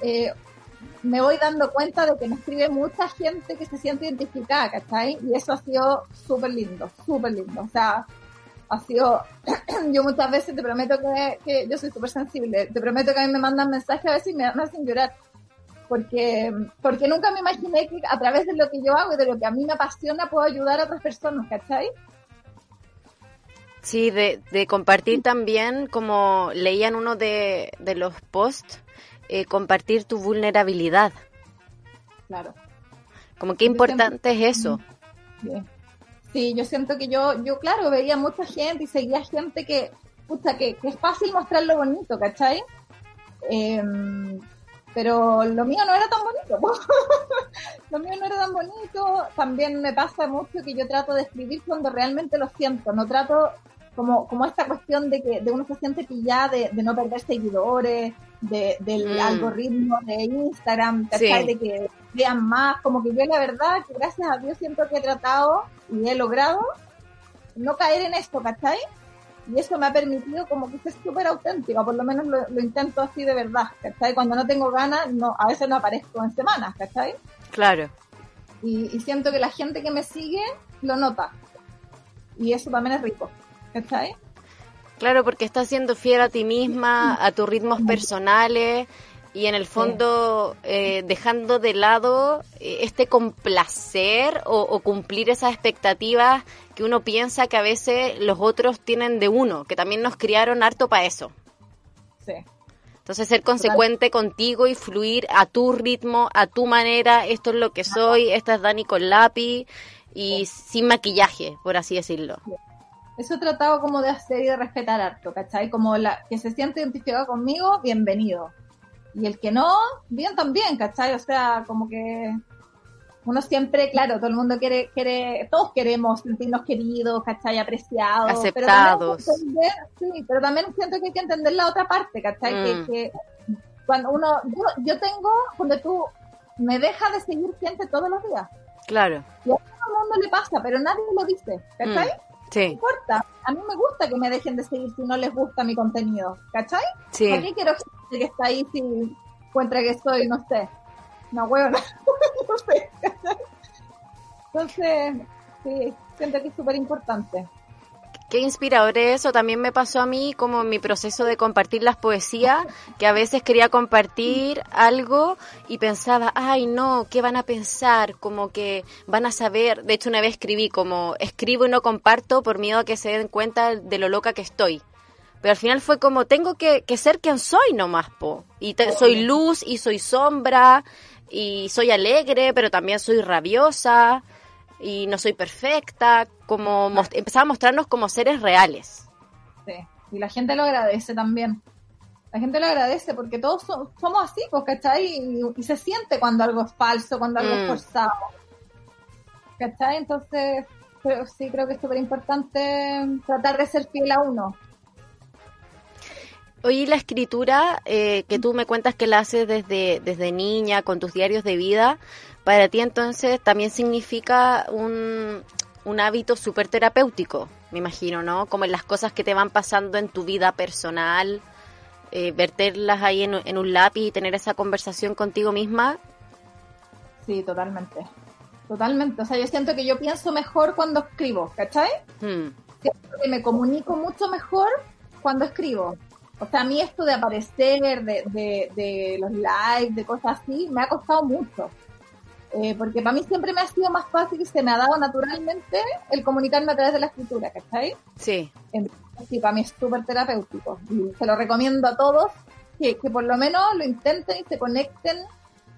eh, me voy dando cuenta de que me escribe mucha gente que se siente identificada, ¿cachai? Y eso ha sido súper lindo, súper lindo. O sea, ha sido, yo muchas veces te prometo que, yo soy súper sensible, te prometo que a mí me mandan mensajes a veces y me, hacen llorar, porque, porque nunca me imaginé que a través de lo que yo hago y de lo que a mí me apasiona puedo ayudar a otras personas, ¿cachai? Sí, de, de compartir también, como leían uno de, de los posts, eh, compartir tu vulnerabilidad. Claro. Como qué importante es eso. Bien. Sí, yo siento que yo, yo claro, veía mucha gente y seguía gente que, pucha, que, es fácil mostrar lo bonito, ¿cachai? Em, pero lo mío no era tan bonito. lo mío no era tan bonito. También me pasa mucho que yo trato de escribir cuando realmente lo siento. No trato como, como esta cuestión de que de uno se siente pillada de, de no perder seguidores, de, del mm. algoritmo de Instagram, ¿cachai? De que vean más. Como que yo la verdad que gracias a Dios siento que he tratado y he logrado no caer en esto, ¿cachai? y eso me ha permitido como que ser súper auténtica, por lo menos lo, intento así de verdad, ¿cachai? Cuando no tengo ganas, no, a veces no aparezco en semanas, ¿cachai? Claro. Y, siento que la gente que me sigue lo nota. Y eso también es rico, ¿cachai? Claro, porque estás siendo fiel a ti misma, a tus ritmos personales y en el fondo eh, dejando de lado eh, este complacer o, cumplir esas expectativas que uno piensa que a veces los otros tienen de uno, que también nos criaron harto para eso. Sí. Entonces ser consecuente contigo y fluir a tu ritmo, a tu manera, esto es lo que soy, esta es Dani con lápiz y sin maquillaje, por así decirlo. Eso he tratado como de hacer y de respetar harto, ¿cachai? Como la que se siente identificado conmigo, bienvenido y el que no, bien también, ¿cachai? O sea, como que uno siempre, claro, todo el mundo quiere, quiere, todos queremos sentirnos queridos, ¿cachai? Apreciados. Aceptados. Pero también, sí, pero también siento que hay que entender la otra parte, ¿cachai? Que, mm. cuando uno, yo, yo tengo, cuando tú me dejas de seguir gente todos los días. Claro. Y a todo el mundo le pasa, pero nadie lo dice, ¿cachai? Mm. Sí. No importa. A mí me gusta que me dejen de seguir si no les gusta mi contenido. ¿Cachai? Sí. ¿Para qué quiero gente que está ahí si encuentra que soy, no sé, no huevo, no sé. Entonces, sí, siento que es súper importante. Qué inspirador eso. También me pasó a mí como en mi proceso de compartir las poesías, que a veces quería compartir algo y pensaba, ay no, ¿qué van a pensar? Como que van a saber. De hecho, una vez escribí como, escribo y no comparto por miedo a que se den cuenta de lo loca que estoy. Pero al final fue como, tengo que, ser quien soy nomás, po. Y soy luz y soy sombra y soy alegre, pero también soy rabiosa y no soy perfecta, como empezar a mostrarnos como seres reales. Sí, y la gente lo agradece también. La gente lo agradece porque todos somos así, pues, ¿cachai? Y, y, se siente cuando algo es falso, cuando algo es mm. forzado. ¿Cachai? Entonces, sí creo que es súper importante tratar de ser fiel a uno. Oye, la escritura eh, que tú me cuentas que la haces desde, desde niña, con tus diarios de vida, para ti entonces también significa un, un hábito súper terapéutico, me imagino, ¿no? Como en las cosas que te van pasando en tu vida personal, eh, verterlas ahí en, un lápiz y tener esa conversación contigo misma. Sí, totalmente. Totalmente. O sea, yo siento que yo pienso mejor cuando escribo, ¿cachai? Hmm. Siento que me comunico mucho mejor cuando escribo. O sea, a mí esto de aparecer, de, de, de los lives, de cosas así, me ha costado mucho. Eh, porque para mí siempre me ha sido más fácil y se me ha dado naturalmente el comunicarme a través de la escritura, ¿cachai? Sí. sí, para mí es súper terapéutico y se lo recomiendo a todos que, que, por lo menos lo intenten y se conecten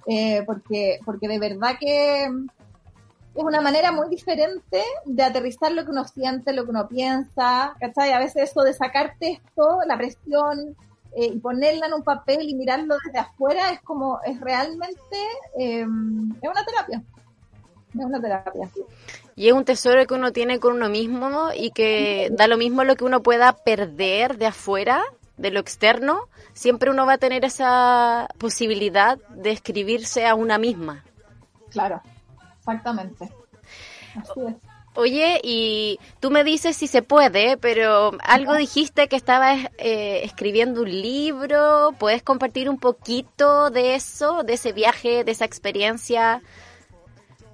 eh, porque, porque de verdad que es una manera muy diferente de aterrizar lo que uno siente, lo que uno piensa, ¿cachai? A veces eso de sacarte esto, la presión, eh, y ponerla en un papel y mirarlo desde afuera es como, es realmente, em, es una terapia. Es una terapia. Y es un tesoro que uno tiene con uno mismo y que da lo mismo lo que uno pueda perder de afuera, de lo externo, siempre uno va a tener esa posibilidad de escribirse a una misma. Claro, exactamente. Así es. Oye, y tú me dices si se puede, pero algo dijiste que estabas eh, escribiendo un libro. ¿Puedes compartir un poquito de eso, de ese viaje, de esa experiencia?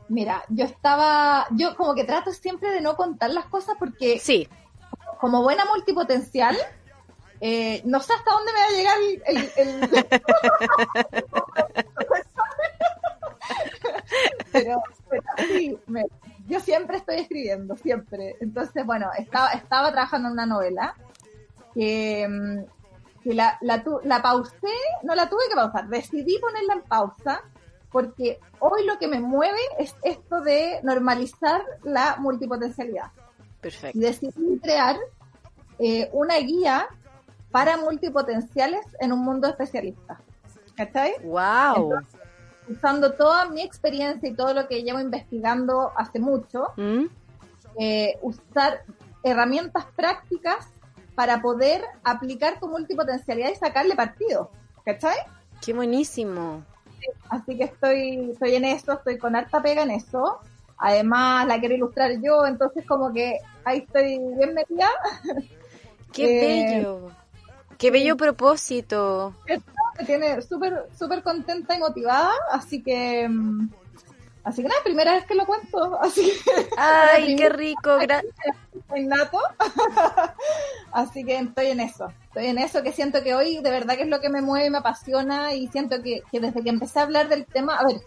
Mira, yo estaba, yo como que trato siempre de no contar las cosas porque sí. como buena multipotencial, eh, no sé hasta dónde me va a llegar el... pero, sí, me, yo siempre estoy escribiendo, siempre. Entonces, bueno, estaba, estaba trabajando en una novela que, la, la, la pausé, no la tuve que pausar, decidí ponerla en pausa porque hoy lo que me mueve es esto de normalizar la multipotencialidad. Perfecto. Y decidí crear eh, una guía para multipotenciales en un mundo especialista. ¿Cachai? ¡Wow! Usando toda mi experiencia y todo lo que llevo investigando hace mucho, ¿Mm? eh, usar herramientas prácticas para poder aplicar tu multipotencialidad y sacarle partido. ¿Cachai? Qué buenísimo. Así que estoy, estoy en eso, estoy con harta pega en eso. Además, la quiero ilustrar yo, entonces como que ahí estoy bien metida. Qué Eh, bello. Qué bello propósito. Me tiene súper súper contenta y motivada, así que mm, así que nada, primera vez que lo cuento, así que Ay, qué rico. gra- soy nato. así que estoy en eso. Estoy en eso que siento que hoy de verdad que es lo que me mueve me apasiona y siento que, que desde que empecé a hablar del tema, a ver,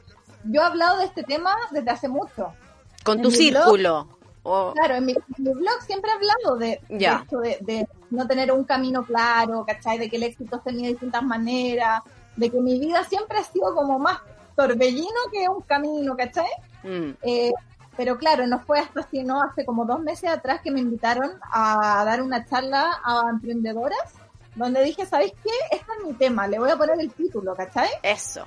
yo he hablado de este tema desde hace mucho. Con En tu blog. círculo. O- Claro, en mi, en mi blog siempre he hablado de, de Ya. esto, de, de no tener un camino claro, ¿cachai? De que el éxito tenía de distintas maneras, de que mi vida siempre ha sido como más torbellino que un camino, ¿cachai? Mm, Eh, pero claro, no fue hasta sino hace como dos meses atrás que me invitaron a dar una charla a emprendedoras, donde dije, ¿sabéis qué? Este es mi tema, le voy a poner el título, ¿cachai? Eso.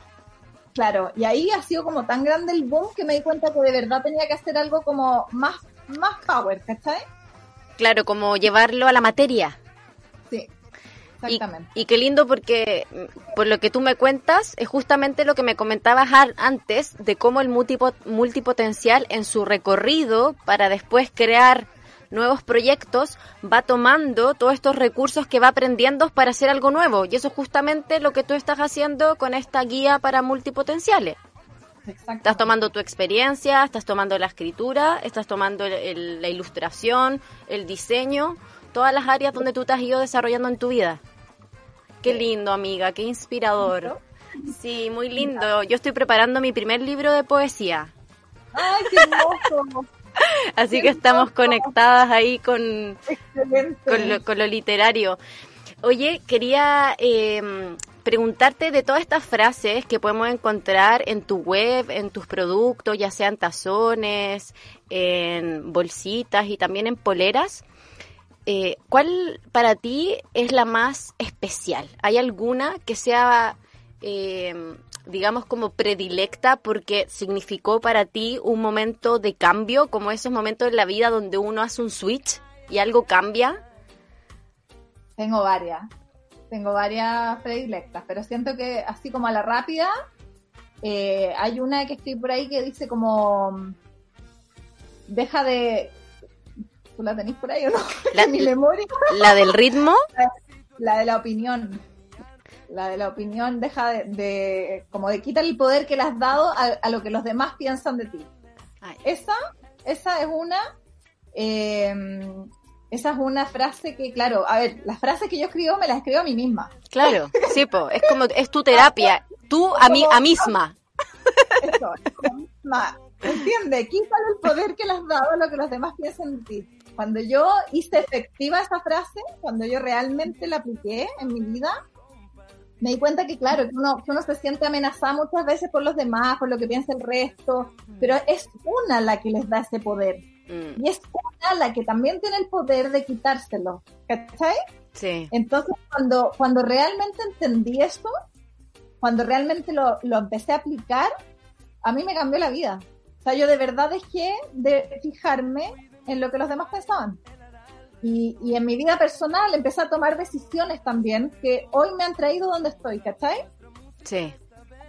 Claro, y ahí ha sido como tan grande el boom que me di cuenta que de verdad tenía que hacer algo como más, más power, ¿cachai? Claro, como llevarlo a la materia. Sí, Y, exactamente. y qué lindo porque mm, por lo que tú me cuentas es justamente lo que me comentabas antes de cómo el multipo- multipotencial en su recorrido para después crear nuevos proyectos va tomando todos estos recursos que va aprendiendo para hacer algo nuevo y eso es justamente lo que tú estás haciendo con esta guía para multipotenciales. Estás tomando tu experiencia, estás tomando la escritura, estás tomando el- el- la ilustración, el diseño, todas las áreas donde tú te has ido desarrollando en tu vida. Qué lindo, amiga, qué inspirador. Sí, muy lindo. Yo estoy preparando mi primer libro de poesía, ¡Ay, qué hermoso! así que estamos conectadas ahí con, Excelente. con, lo, con lo literario. Oye, quería eh, preguntarte de todas estas frases que podemos encontrar en tu web, en tus productos, ya sean tazones, en bolsitas y también en poleras. eh, ¿Cuál para ti es la más especial? ¿Hay alguna que sea, eh, digamos, como predilecta porque significó para ti un momento de cambio, como esos momentos en la vida donde uno hace un switch y algo cambia? Tengo varias. Tengo varias predilectas, pero siento que así como a la rápida, eh, hay una que estoy por ahí que dice como deja de ¿tú la tenés por ahí o no? La- mi memoria, La del ritmo, la de la opinión. La de la opinión deja de, de como de quitar el poder que le has dado a, a lo que los demás piensan de ti. Ay. Esa, esa es una, eh, esa es una frase que, claro, a ver, las frases que yo escribo me las escribo a mí misma. claro, sí, po, es como, es tu terapia, tú a mí, a misma. Eso, es como misma. ¿Entiende? Quítale el poder que le has dado a lo que los demás piensan de ti. Cuando yo hice efectiva esa frase, cuando yo realmente la apliqué en mi vida, me di cuenta que, claro, que uno, que uno se siente amenazado muchas veces por los demás, por lo que piensa el resto, pero es una la que les da ese poder. Mm, Y es una la que también tiene el poder de quitárselo. ¿Cachai? sí, Entonces, cuando, cuando realmente entendí esto, cuando realmente lo, lo empecé a aplicar, a mí me cambió la vida. O sea, yo de verdad dejé de fijarme en lo que los demás pensaban. Y, y en mi vida personal empecé a tomar decisiones también que hoy me han traído donde estoy, ¿cachai? sí.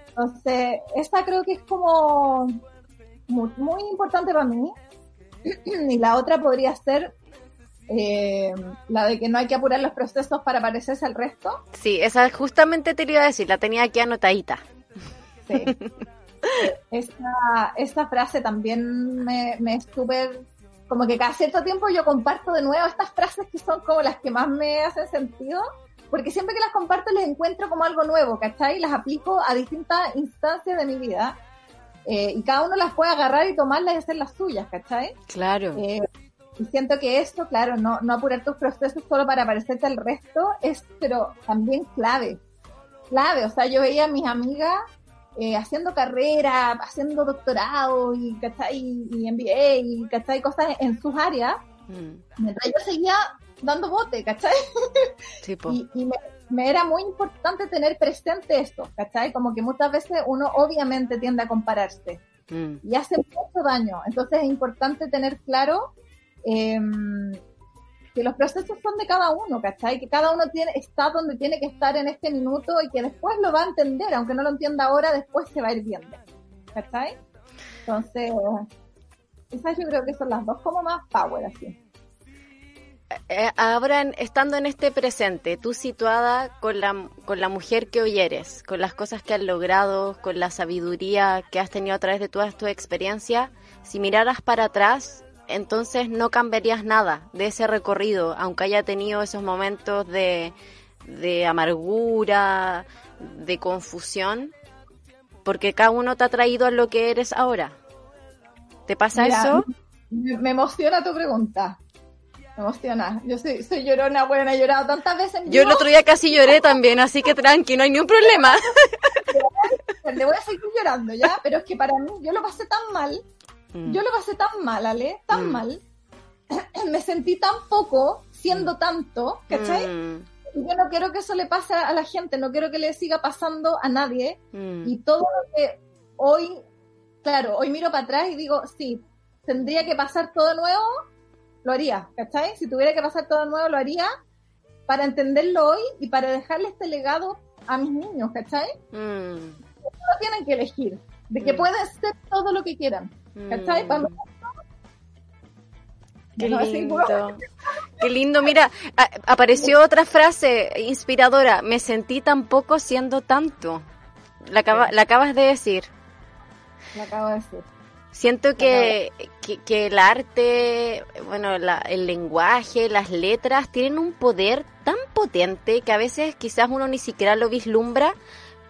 Entonces, esta creo que es como muy, muy importante para mí. Y la otra podría ser eh, la de que no hay que apurar los procesos para parecerse al resto. Sí, esa justamente te iba a decir, la tenía aquí anotadita. Sí. esta, esta frase también me, me es súper... Como que cada cierto tiempo yo comparto de nuevo estas frases que son como las que más me hacen sentido, porque siempre que las comparto les encuentro como algo nuevo, ¿cachai? Las aplico a distintas instancias de mi vida. Eh, y cada uno las puede agarrar y tomarlas y hacer las suyas, ¿cachai? Claro. Eh, y siento que esto, claro, no, no apurar tus procesos solo para parecerte al resto es, pero también clave. Clave, o sea, yo veía a mis amigas eh, haciendo carrera, haciendo doctorado y, ¿cachai? y MBA y ¿cachai? cosas en sus áreas, Mm, mientras yo seguía dando bote, ¿cachai? sí. Y, y me, me era muy importante tener presente esto, ¿cachai? Como que muchas veces uno obviamente tiende a compararse Mm, y hace mucho daño. Entonces es importante tener claro eh, que los procesos son de cada uno, ¿cachai? Que cada uno tiene, está donde tiene que estar en este minuto y que después lo va a entender, aunque no lo entienda ahora, después se va a ir viendo, ¿cachai? Entonces, esas yo creo que son las dos como más power, así. Eh, ahora estando en este presente, tú situada con la, con la mujer que hoy eres, con las cosas que has logrado, con la sabiduría que has tenido a través de toda tu experiencia, si miraras para atrás, entonces no cambiarías nada de ese recorrido, aunque haya tenido esos momentos de, de amargura, de confusión, porque cada uno te ha traído a lo que eres ahora. ¿Te pasa eso? Me, emociona tu pregunta. Me emociona. Yo soy, soy llorona, buena, he llorado tantas veces. Yo el otro día casi lloré también, así que tranqui, no hay ni un problema. Le voy a seguir llorando, ¿ya? Pero es que para mí, yo lo pasé tan mal. Mm. Yo lo pasé tan mal, Ale, tan mm. mal. Me sentí tan poco siendo tanto, ¿cachai? Mm yo no quiero que eso le pase a la gente, no quiero que le siga pasando a nadie. Mm. Y todo lo que hoy, claro, hoy miro para atrás y digo, sí, tendría que pasar todo nuevo, lo haría, ¿cachai? Si tuviera que pasar todo nuevo, lo haría para entenderlo hoy y para dejarle este legado a mis niños, ¿cachai? Mm. No tienen que elegir, de que mm. pueden ser todo lo que quieran, ¿cachai? Qué lindo. Qué lindo. Mira, apareció otra frase inspiradora. Me sentí tan poco siendo tanto. La, la acabas de decir. La acabo de decir. Siento que, que, el arte, bueno, el lenguaje, las letras tienen un poder tan potente que a veces quizás uno ni siquiera lo vislumbra,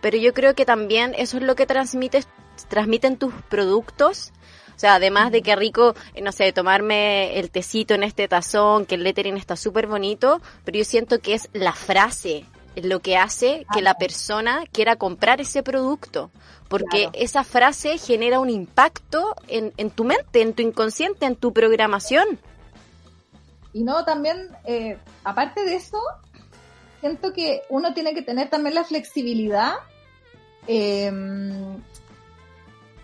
pero yo creo que también eso es lo que transmites, transmiten tus productos. O sea, además de que rico, eh, no sé, tomarme el tecito en este tazón, que el lettering está súper bonito, pero yo siento que es la frase lo que hace que la persona quiera comprar ese producto. Porque esa frase genera un impacto en, en, tu mente, en tu inconsciente, en tu programación. Y no, también, eh, aparte de eso, siento que uno tiene que tener también la flexibilidad eh,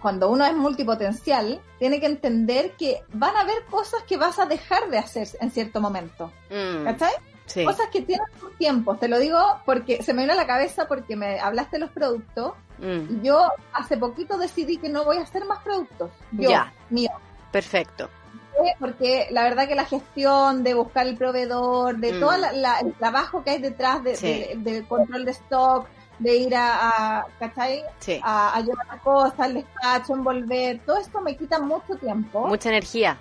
cuando uno es multipotencial, tiene que entender que van a haber cosas que vas a dejar de hacer en cierto momento. Mm, ¿Cachai? Cosas que tienen sus tiempos. Te lo digo porque se me vino a la cabeza porque me hablaste de los productos. Mm. Y yo hace poquito decidí que no voy a hacer más productos. Yo, ya. mío. Perfecto. Porque la verdad que la gestión de buscar el proveedor, de mm. todo el trabajo que hay detrás de, control de stock, de ir a, a ¿cachai? A, llevar cosas, al despacho, envolver, todo esto me quita mucho tiempo. Mucha energía.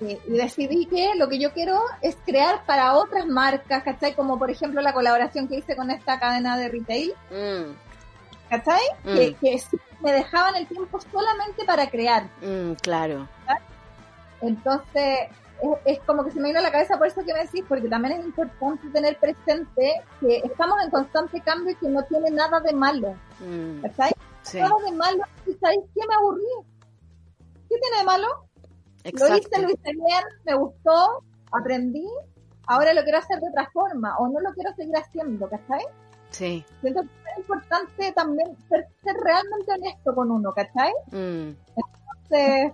Y decidí que lo que yo quiero es crear para otras marcas, ¿cachai? Como por ejemplo la colaboración que hice con esta cadena de retail. Mm. ¿Cachai? Mm. Que, que me dejaban el tiempo solamente para crear. Mm, claro. Entonces, es, como que se me viene a la cabeza por eso que me decís, porque también es importante tener presente que estamos en constante cambio y que no tiene nada de malo. Mm. Nada de malo, ¿sabéis qué me aburrí? ¿Qué tiene de malo? Lo hice, lo hice bien, me gustó, aprendí, ahora lo quiero hacer de otra forma, o no lo quiero seguir haciendo, ¿cachai? Sí. Siento que es importante también ser, realmente honesto con uno, ¿cachai? Mm. Entonces,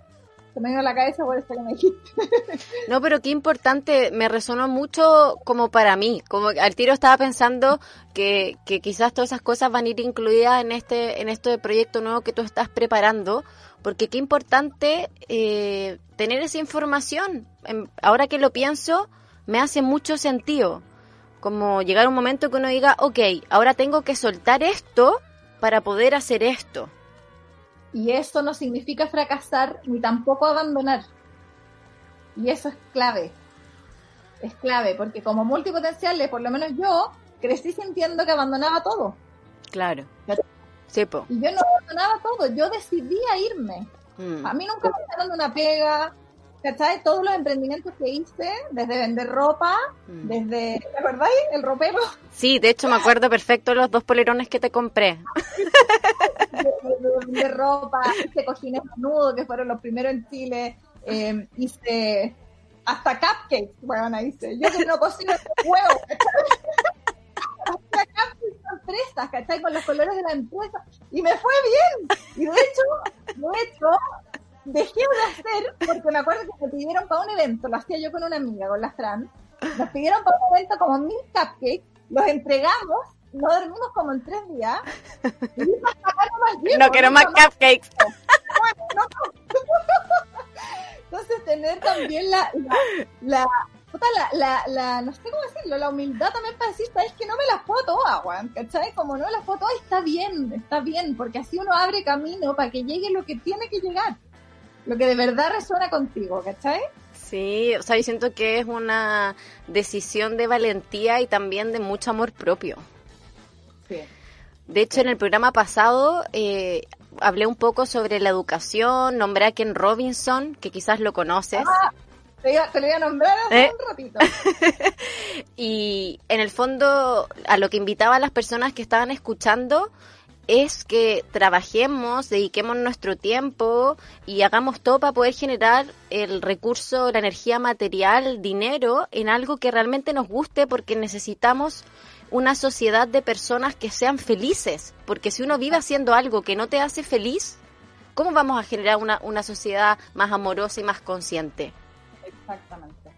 me dio la cabeza por eso que me dijiste. No, pero qué importante, me resonó mucho como para mí, como al tiro estaba pensando que, que quizás todas esas cosas van a ir incluidas en este, en este proyecto nuevo que tú estás preparando, porque qué importante eh, tener esa información. Ahora que lo pienso, me hace mucho sentido. Como llegar un momento que uno diga, ok, ahora tengo que soltar esto para poder hacer esto. Y eso no significa fracasar ni tampoco abandonar. Y eso es clave. Es clave, porque como multipotenciales, por lo menos yo, crecí sintiendo que abandonaba todo. Claro. Y yo no abandonaba todo, yo decidía irme. Mm. A mí nunca me dieron una pega, ¿cachai? Todos los emprendimientos que hice, desde vender ropa, mm. desde, ¿te acordáis? El ropero. Sí, de hecho me acuerdo perfecto los dos polerones que te compré. de, ropa, hice cojines nudo, que fueron los primeros en Chile, eh, hice hasta cupcakes, bueno, hice. Yo que no cocino huevos, hasta cupcakes empresas, ¿cachai? Con los colores de la empresa. Y me fue bien. Y de hecho, de hecho, dejé de hacer, porque me acuerdo que me pidieron para un evento, lo hacía yo con una amiga, con la Fran, nos pidieron para un evento como mil cupcakes, los entregamos no dormimos como en tres días. no quiero más cupcakes. Entonces tener también la, la, puta, la, la, la, no sé cómo decirlo, la humildad también para decir, sabes que no me las puedo todas, weón, ¿cachai? Como no me las puedo todas, está bien, está bien, porque así uno abre camino para que llegue lo que tiene que llegar, lo que de verdad resuena contigo, ¿cachai? Sí, o sea, yo siento que es una decisión de valentía y también de mucho amor propio. Sí. De hecho, en el programa pasado eh, hablé un poco sobre la educación, nombré a Ken Robinson, que quizás lo conoces. Ah, te, iba- te lo iba a nombrar hace ¿Eh? un ratito. Y en el fondo, a lo que invitaba a las personas que estaban escuchando es que trabajemos, dediquemos nuestro tiempo y hagamos todo para poder generar el recurso, la energía material, dinero en algo que realmente nos guste porque necesitamos una sociedad de personas que sean felices. Porque si uno vive haciendo algo que no te hace feliz, ¿cómo vamos a generar una, una sociedad más amorosa y más consciente? Exactamente.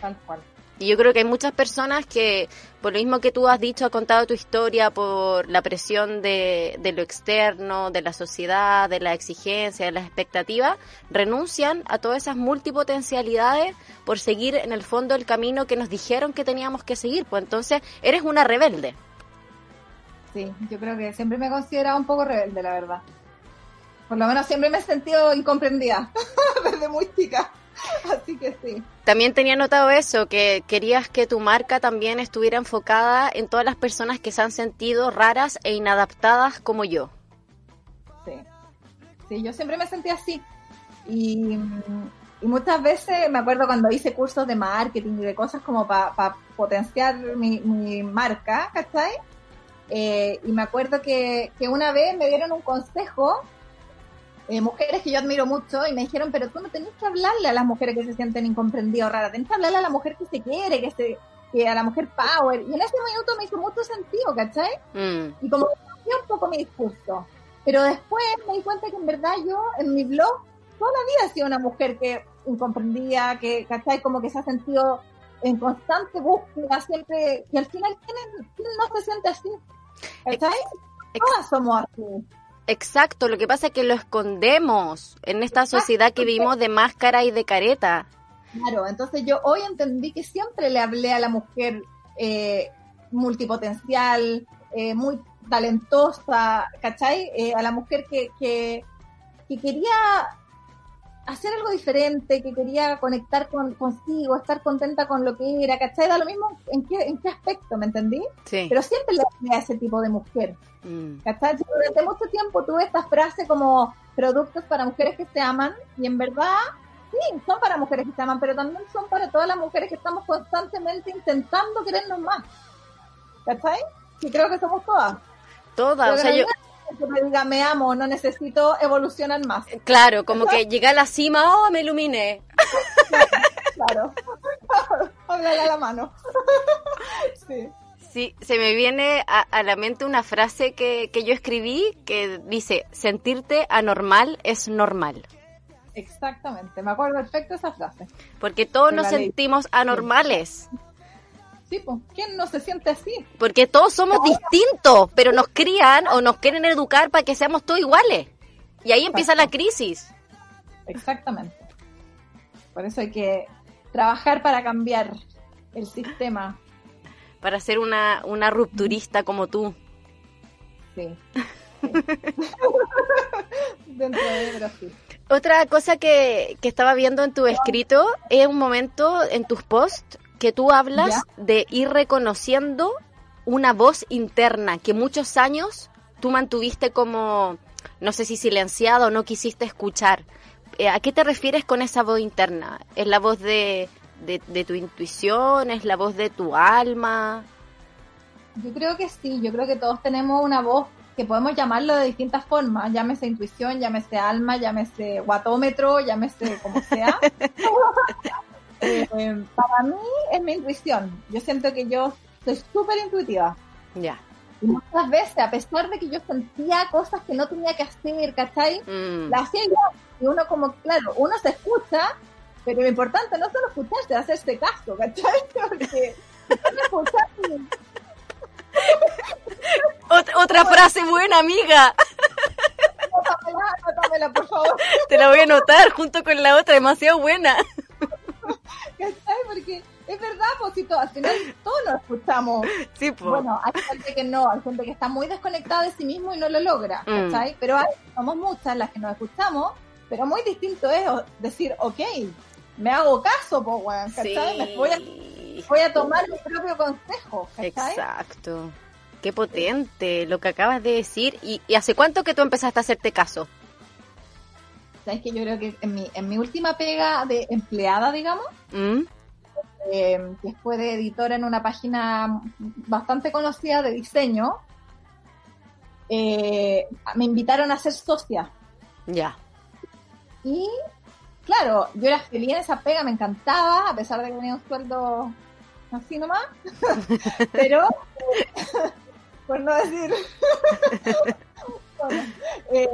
Tal cual. Y yo creo que hay muchas personas que, por lo mismo que tú has dicho, has contado tu historia, por la presión de, de lo externo, de la sociedad, de la exigencia, de las expectativas, renuncian a todas esas multipotencialidades por seguir en el fondo el camino que nos dijeron que teníamos que seguir. Pues entonces eres una rebelde. Sí, yo creo que siempre me he considerado un poco rebelde, la verdad. Por lo menos siempre me he sentido incomprendida desde muy chica. Así que sí. También tenía notado eso, que querías que tu marca también estuviera enfocada en todas las personas que se han sentido raras e inadaptadas como yo. Sí. Sí, yo siempre me sentí así. Y, y muchas veces me acuerdo cuando hice cursos de marketing y de cosas como para potenciar mi, mi marca, ¿cachai? Eh, y me acuerdo que, que una vez me dieron un consejo, eh, mujeres que yo admiro mucho, y me dijeron, pero tú no tenés que hablarle a las mujeres que se sienten incomprendidas o raras, tenés que hablarle a la mujer que se quiere, que se que a la mujer power. Y en ese minuto me hizo mucho sentido, ¿cachai? Mm. y como que cambió un poco mi discurso. Pero después me di cuenta que en verdad yo en mi blog toda la vida he sido una mujer que incomprendía, que, ¿cachai? Como que se ha sentido en constante búsqueda siempre, y al final, ¿quién, quién no se siente así? ¿Cachai? Todas somos así. Exacto, lo que pasa es que lo escondemos en esta sociedad que vivimos de máscara y de careta. Claro, entonces yo hoy entendí que siempre le hablé a la mujer eh, multipotencial, eh, muy talentosa, ¿cachai? Eh, a la mujer que, que, que quería hacer algo diferente, que quería conectar con, consigo, estar contenta con lo que era, ¿cachai? Da lo mismo en qué, en qué aspecto, ¿me entendí? Sí. Pero siempre le hablé a ese tipo de mujer. Mm. ¿Cachai? Yo Durante mucho tiempo tuve esta frase como productos para mujeres que se aman y en verdad sí, son para mujeres que se aman, pero también son para todas las mujeres que estamos constantemente intentando querernos más. ¿Cachai? Sí, creo que somos todas. Toda, o sea, yo, que me diga me amo, no necesito evolucionar más. claro, como que llegué a la cima, oh, me iluminé. Claro. Háblale a la mano. sí. Sí, se me viene a, a la mente una frase que, que yo escribí que dice, sentirte anormal es normal. Exactamente. Me acuerdo perfecto esa frase. Porque todos nos sentimos anormales. Sí, pues, ¿quién no se siente así? Porque todos somos distintos, pero nos crían o nos quieren educar para que seamos todos iguales. Y ahí empieza la crisis. Exactamente. Por eso hay que trabajar para cambiar el sistema. Para ser una, una rupturista como tú. Sí. Sí. Dentro de sí. Otra cosa que, que estaba viendo en tu escrito es un momento en tus posts que tú hablas Ya. de ir reconociendo una voz interna que muchos años tú mantuviste como, no sé si silenciada o no quisiste escuchar. Eh, ¿A qué te refieres con esa voz interna? ¿Es la voz de, de, de tu intuición? ¿Es la voz de tu alma? Yo creo que sí, yo creo que todos tenemos una voz que podemos llamarlo de distintas formas, llámese intuición, llámese alma, llámese guatómetro, llámese como sea. Eh, para mí es mi intuición. Yo siento que yo soy súper intuitiva. Ya. Y muchas veces, a pesar de que yo sentía cosas que no tenía que hacer, ¿cachai? Mm. La hacía igual. Y uno como, claro, uno se escucha, pero lo importante no solo escucharse, es hacerse caso, ¿cachai? Porque Ot- otra frase buena, amiga. anótamela, por favor. Te la voy a anotar junto con la otra, demasiado buena. ¿cachai? Porque es verdad, pues si todo, al final todos lo escuchamos. Sí, pues. Bueno, hay gente que no, hay gente que está muy desconectada de sí mismo y no lo logra, Mm. ¿cachai? Pero hay, somos muchas las que nos escuchamos, pero muy distinto es decir, ok, me hago caso, pues, weón, ¿cachai? Me voy a, voy a tomar mi propio consejo, ¿cachai? Exacto. Qué potente lo que acabas de decir. ¿Y, y hace cuánto que tú empezaste a hacerte caso? ¿Sabes que yo creo que en mi, en mi última pega de empleada, digamos, ¿Mm? eh, que fue de editora en una página bastante conocida de diseño, eh, me invitaron a ser socia. Ya. Y claro, yo era feliz en esa pega, me encantaba, a pesar de que tenía un sueldo así nomás. Pero, eh, por no decir. bueno, eh,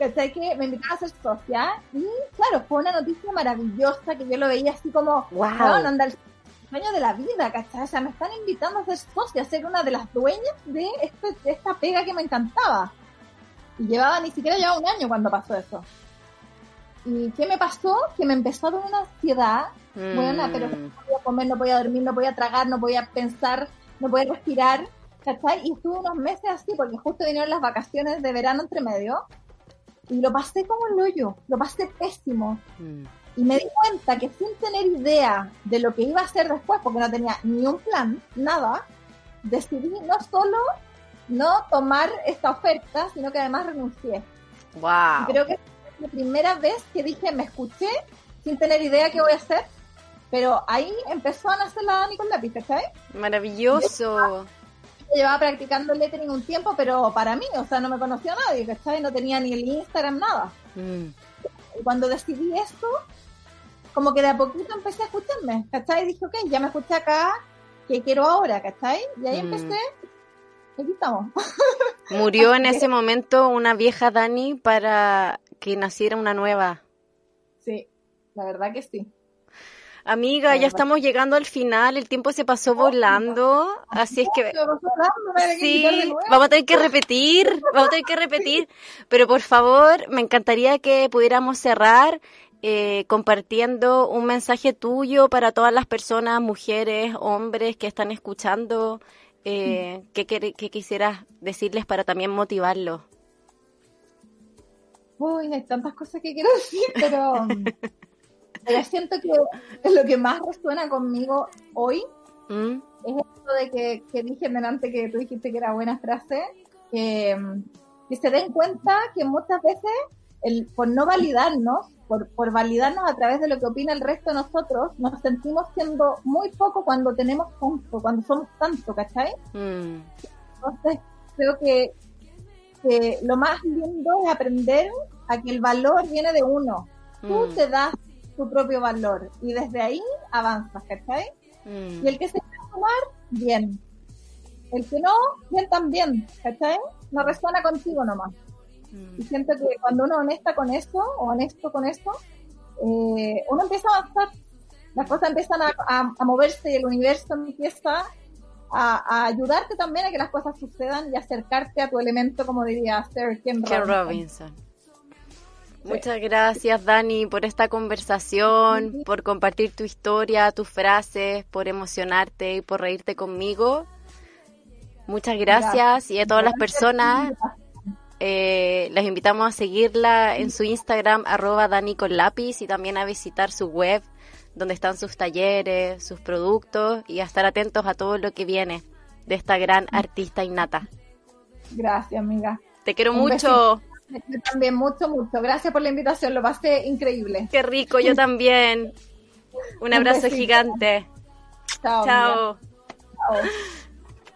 Que me invitaron a ser socia y claro, fue una noticia maravillosa que yo lo veía así como, Wow. "Weón, onda, el sueño de la vida, ¿cachai? O sea, me están invitando a ser socia, a ser una de las dueñas de, este, de esta pega que me encantaba. Y llevaba, ni siquiera llevaba un año cuando pasó eso. ¿Y qué me pasó? Que me empezó a dar una ansiedad. Bueno, pero Mm. no podía comer, no podía dormir, no podía tragar, no podía pensar, no podía respirar. ¿Cachai? Y estuve unos meses así, porque justo vinieron las vacaciones de verano entre medio. Y lo pasé como el hoyo, lo pasé pésimo. Mm. Y me di cuenta que sin tener idea de lo que iba a hacer después, porque no tenía ni un plan, nada, decidí no solo no tomar esta oferta, sino que además renuncié. Y Wow. creo que es la primera vez que dije, me escuché sin tener idea qué voy a hacer, pero ahí empezó a nacer la Dani con lápiz, ¿cachai? Maravilloso. Llevaba practicando el lettering un tiempo, pero para mí, o sea, no me conocía nadie, ¿cachai? No tenía ni el Instagram, nada. Mm. Y cuando decidí esto, como que de a poquito empecé a escucharme, ¿cachai? Y dije, ok, ya me escuché acá, ¿qué quiero ahora, ¿cachai? Y ahí Mm. empecé, aquí estamos. Murió en ese momento una vieja Dani para que naciera una nueva. Sí, la verdad que sí. Amiga, ya estamos llegando al final, el tiempo se pasó volando, así es que sí, vamos a tener que repetir, vamos a tener que repetir, pero por favor, me encantaría que pudiéramos cerrar eh, compartiendo un mensaje tuyo para todas las personas, mujeres, hombres que están escuchando, eh, que, quer- que quisieras decirles para también motivarlos. Uy, hay tantas cosas que quiero decir, pero, pero siento que lo que más resuena conmigo hoy ¿Mm? es esto de que, que dije delante que tú dijiste que era buena frase, que, que se den cuenta que muchas veces el, por no validarnos, por, por validarnos a través de lo que opina el resto de nosotros, nos sentimos siendo muy poco cuando tenemos tanto, cuando somos tanto, ¿cachai? Mm. Entonces, creo que, que lo más lindo es aprender a que el valor viene de uno. Tú Mm. te das tu propio valor y desde ahí avanzas, ¿cachai? Mm. Y el que se quiera tomar, bien. El que no, bien también, ¿cachai? No resuena contigo nomás. Y Mm. siento que cuando uno honesta con eso, o honesto con eso, eh, uno empieza a avanzar. Las cosas empiezan a, a- a moverse y el universo empieza a, a ayudarte también a que las cosas sucedan y acercarte a tu elemento, como diría Sir Ken Robinson. Robinson. Muchas gracias, Dani, por esta conversación, por compartir tu historia, tus frases, por emocionarte y por reírte conmigo. Muchas gracias y a todas las personas eh, las invitamos a seguirla en su Instagram, arroba Dani con lápiz y también a visitar su web donde están sus talleres, sus productos y a estar atentos a todo lo que viene de esta gran artista innata. Gracias, amiga. Te quiero Un mucho. Yo también, mucho, mucho. Gracias por la invitación, lo pasé increíble. Qué rico, yo también. Un abrazo gigante. Chao. Chao.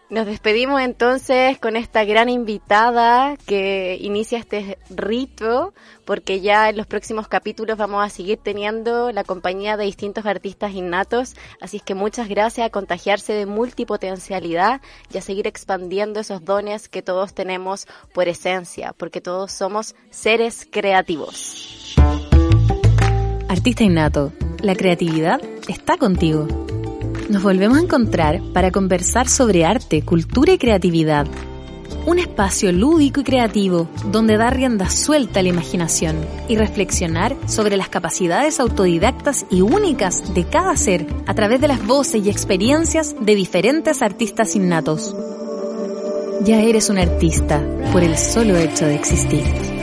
Nos despedimos entonces con esta gran invitada que inicia este rito, porque ya en los próximos capítulos vamos a seguir teniendo la compañía de distintos artistas innatos. Así es que muchas gracias a contagiarse de multipotencialidad y a seguir expandiendo esos dones que todos tenemos por esencia, porque todos somos seres creativos. Artista innato, la creatividad está contigo. Nos volvemos a encontrar para conversar sobre arte, cultura y creatividad. Un espacio lúdico y creativo donde dar rienda suelta a la imaginación y reflexionar sobre las capacidades autodidactas y únicas de cada ser a través de las voces y experiencias de diferentes artistas innatos. Ya eres un artista por el solo hecho de existir.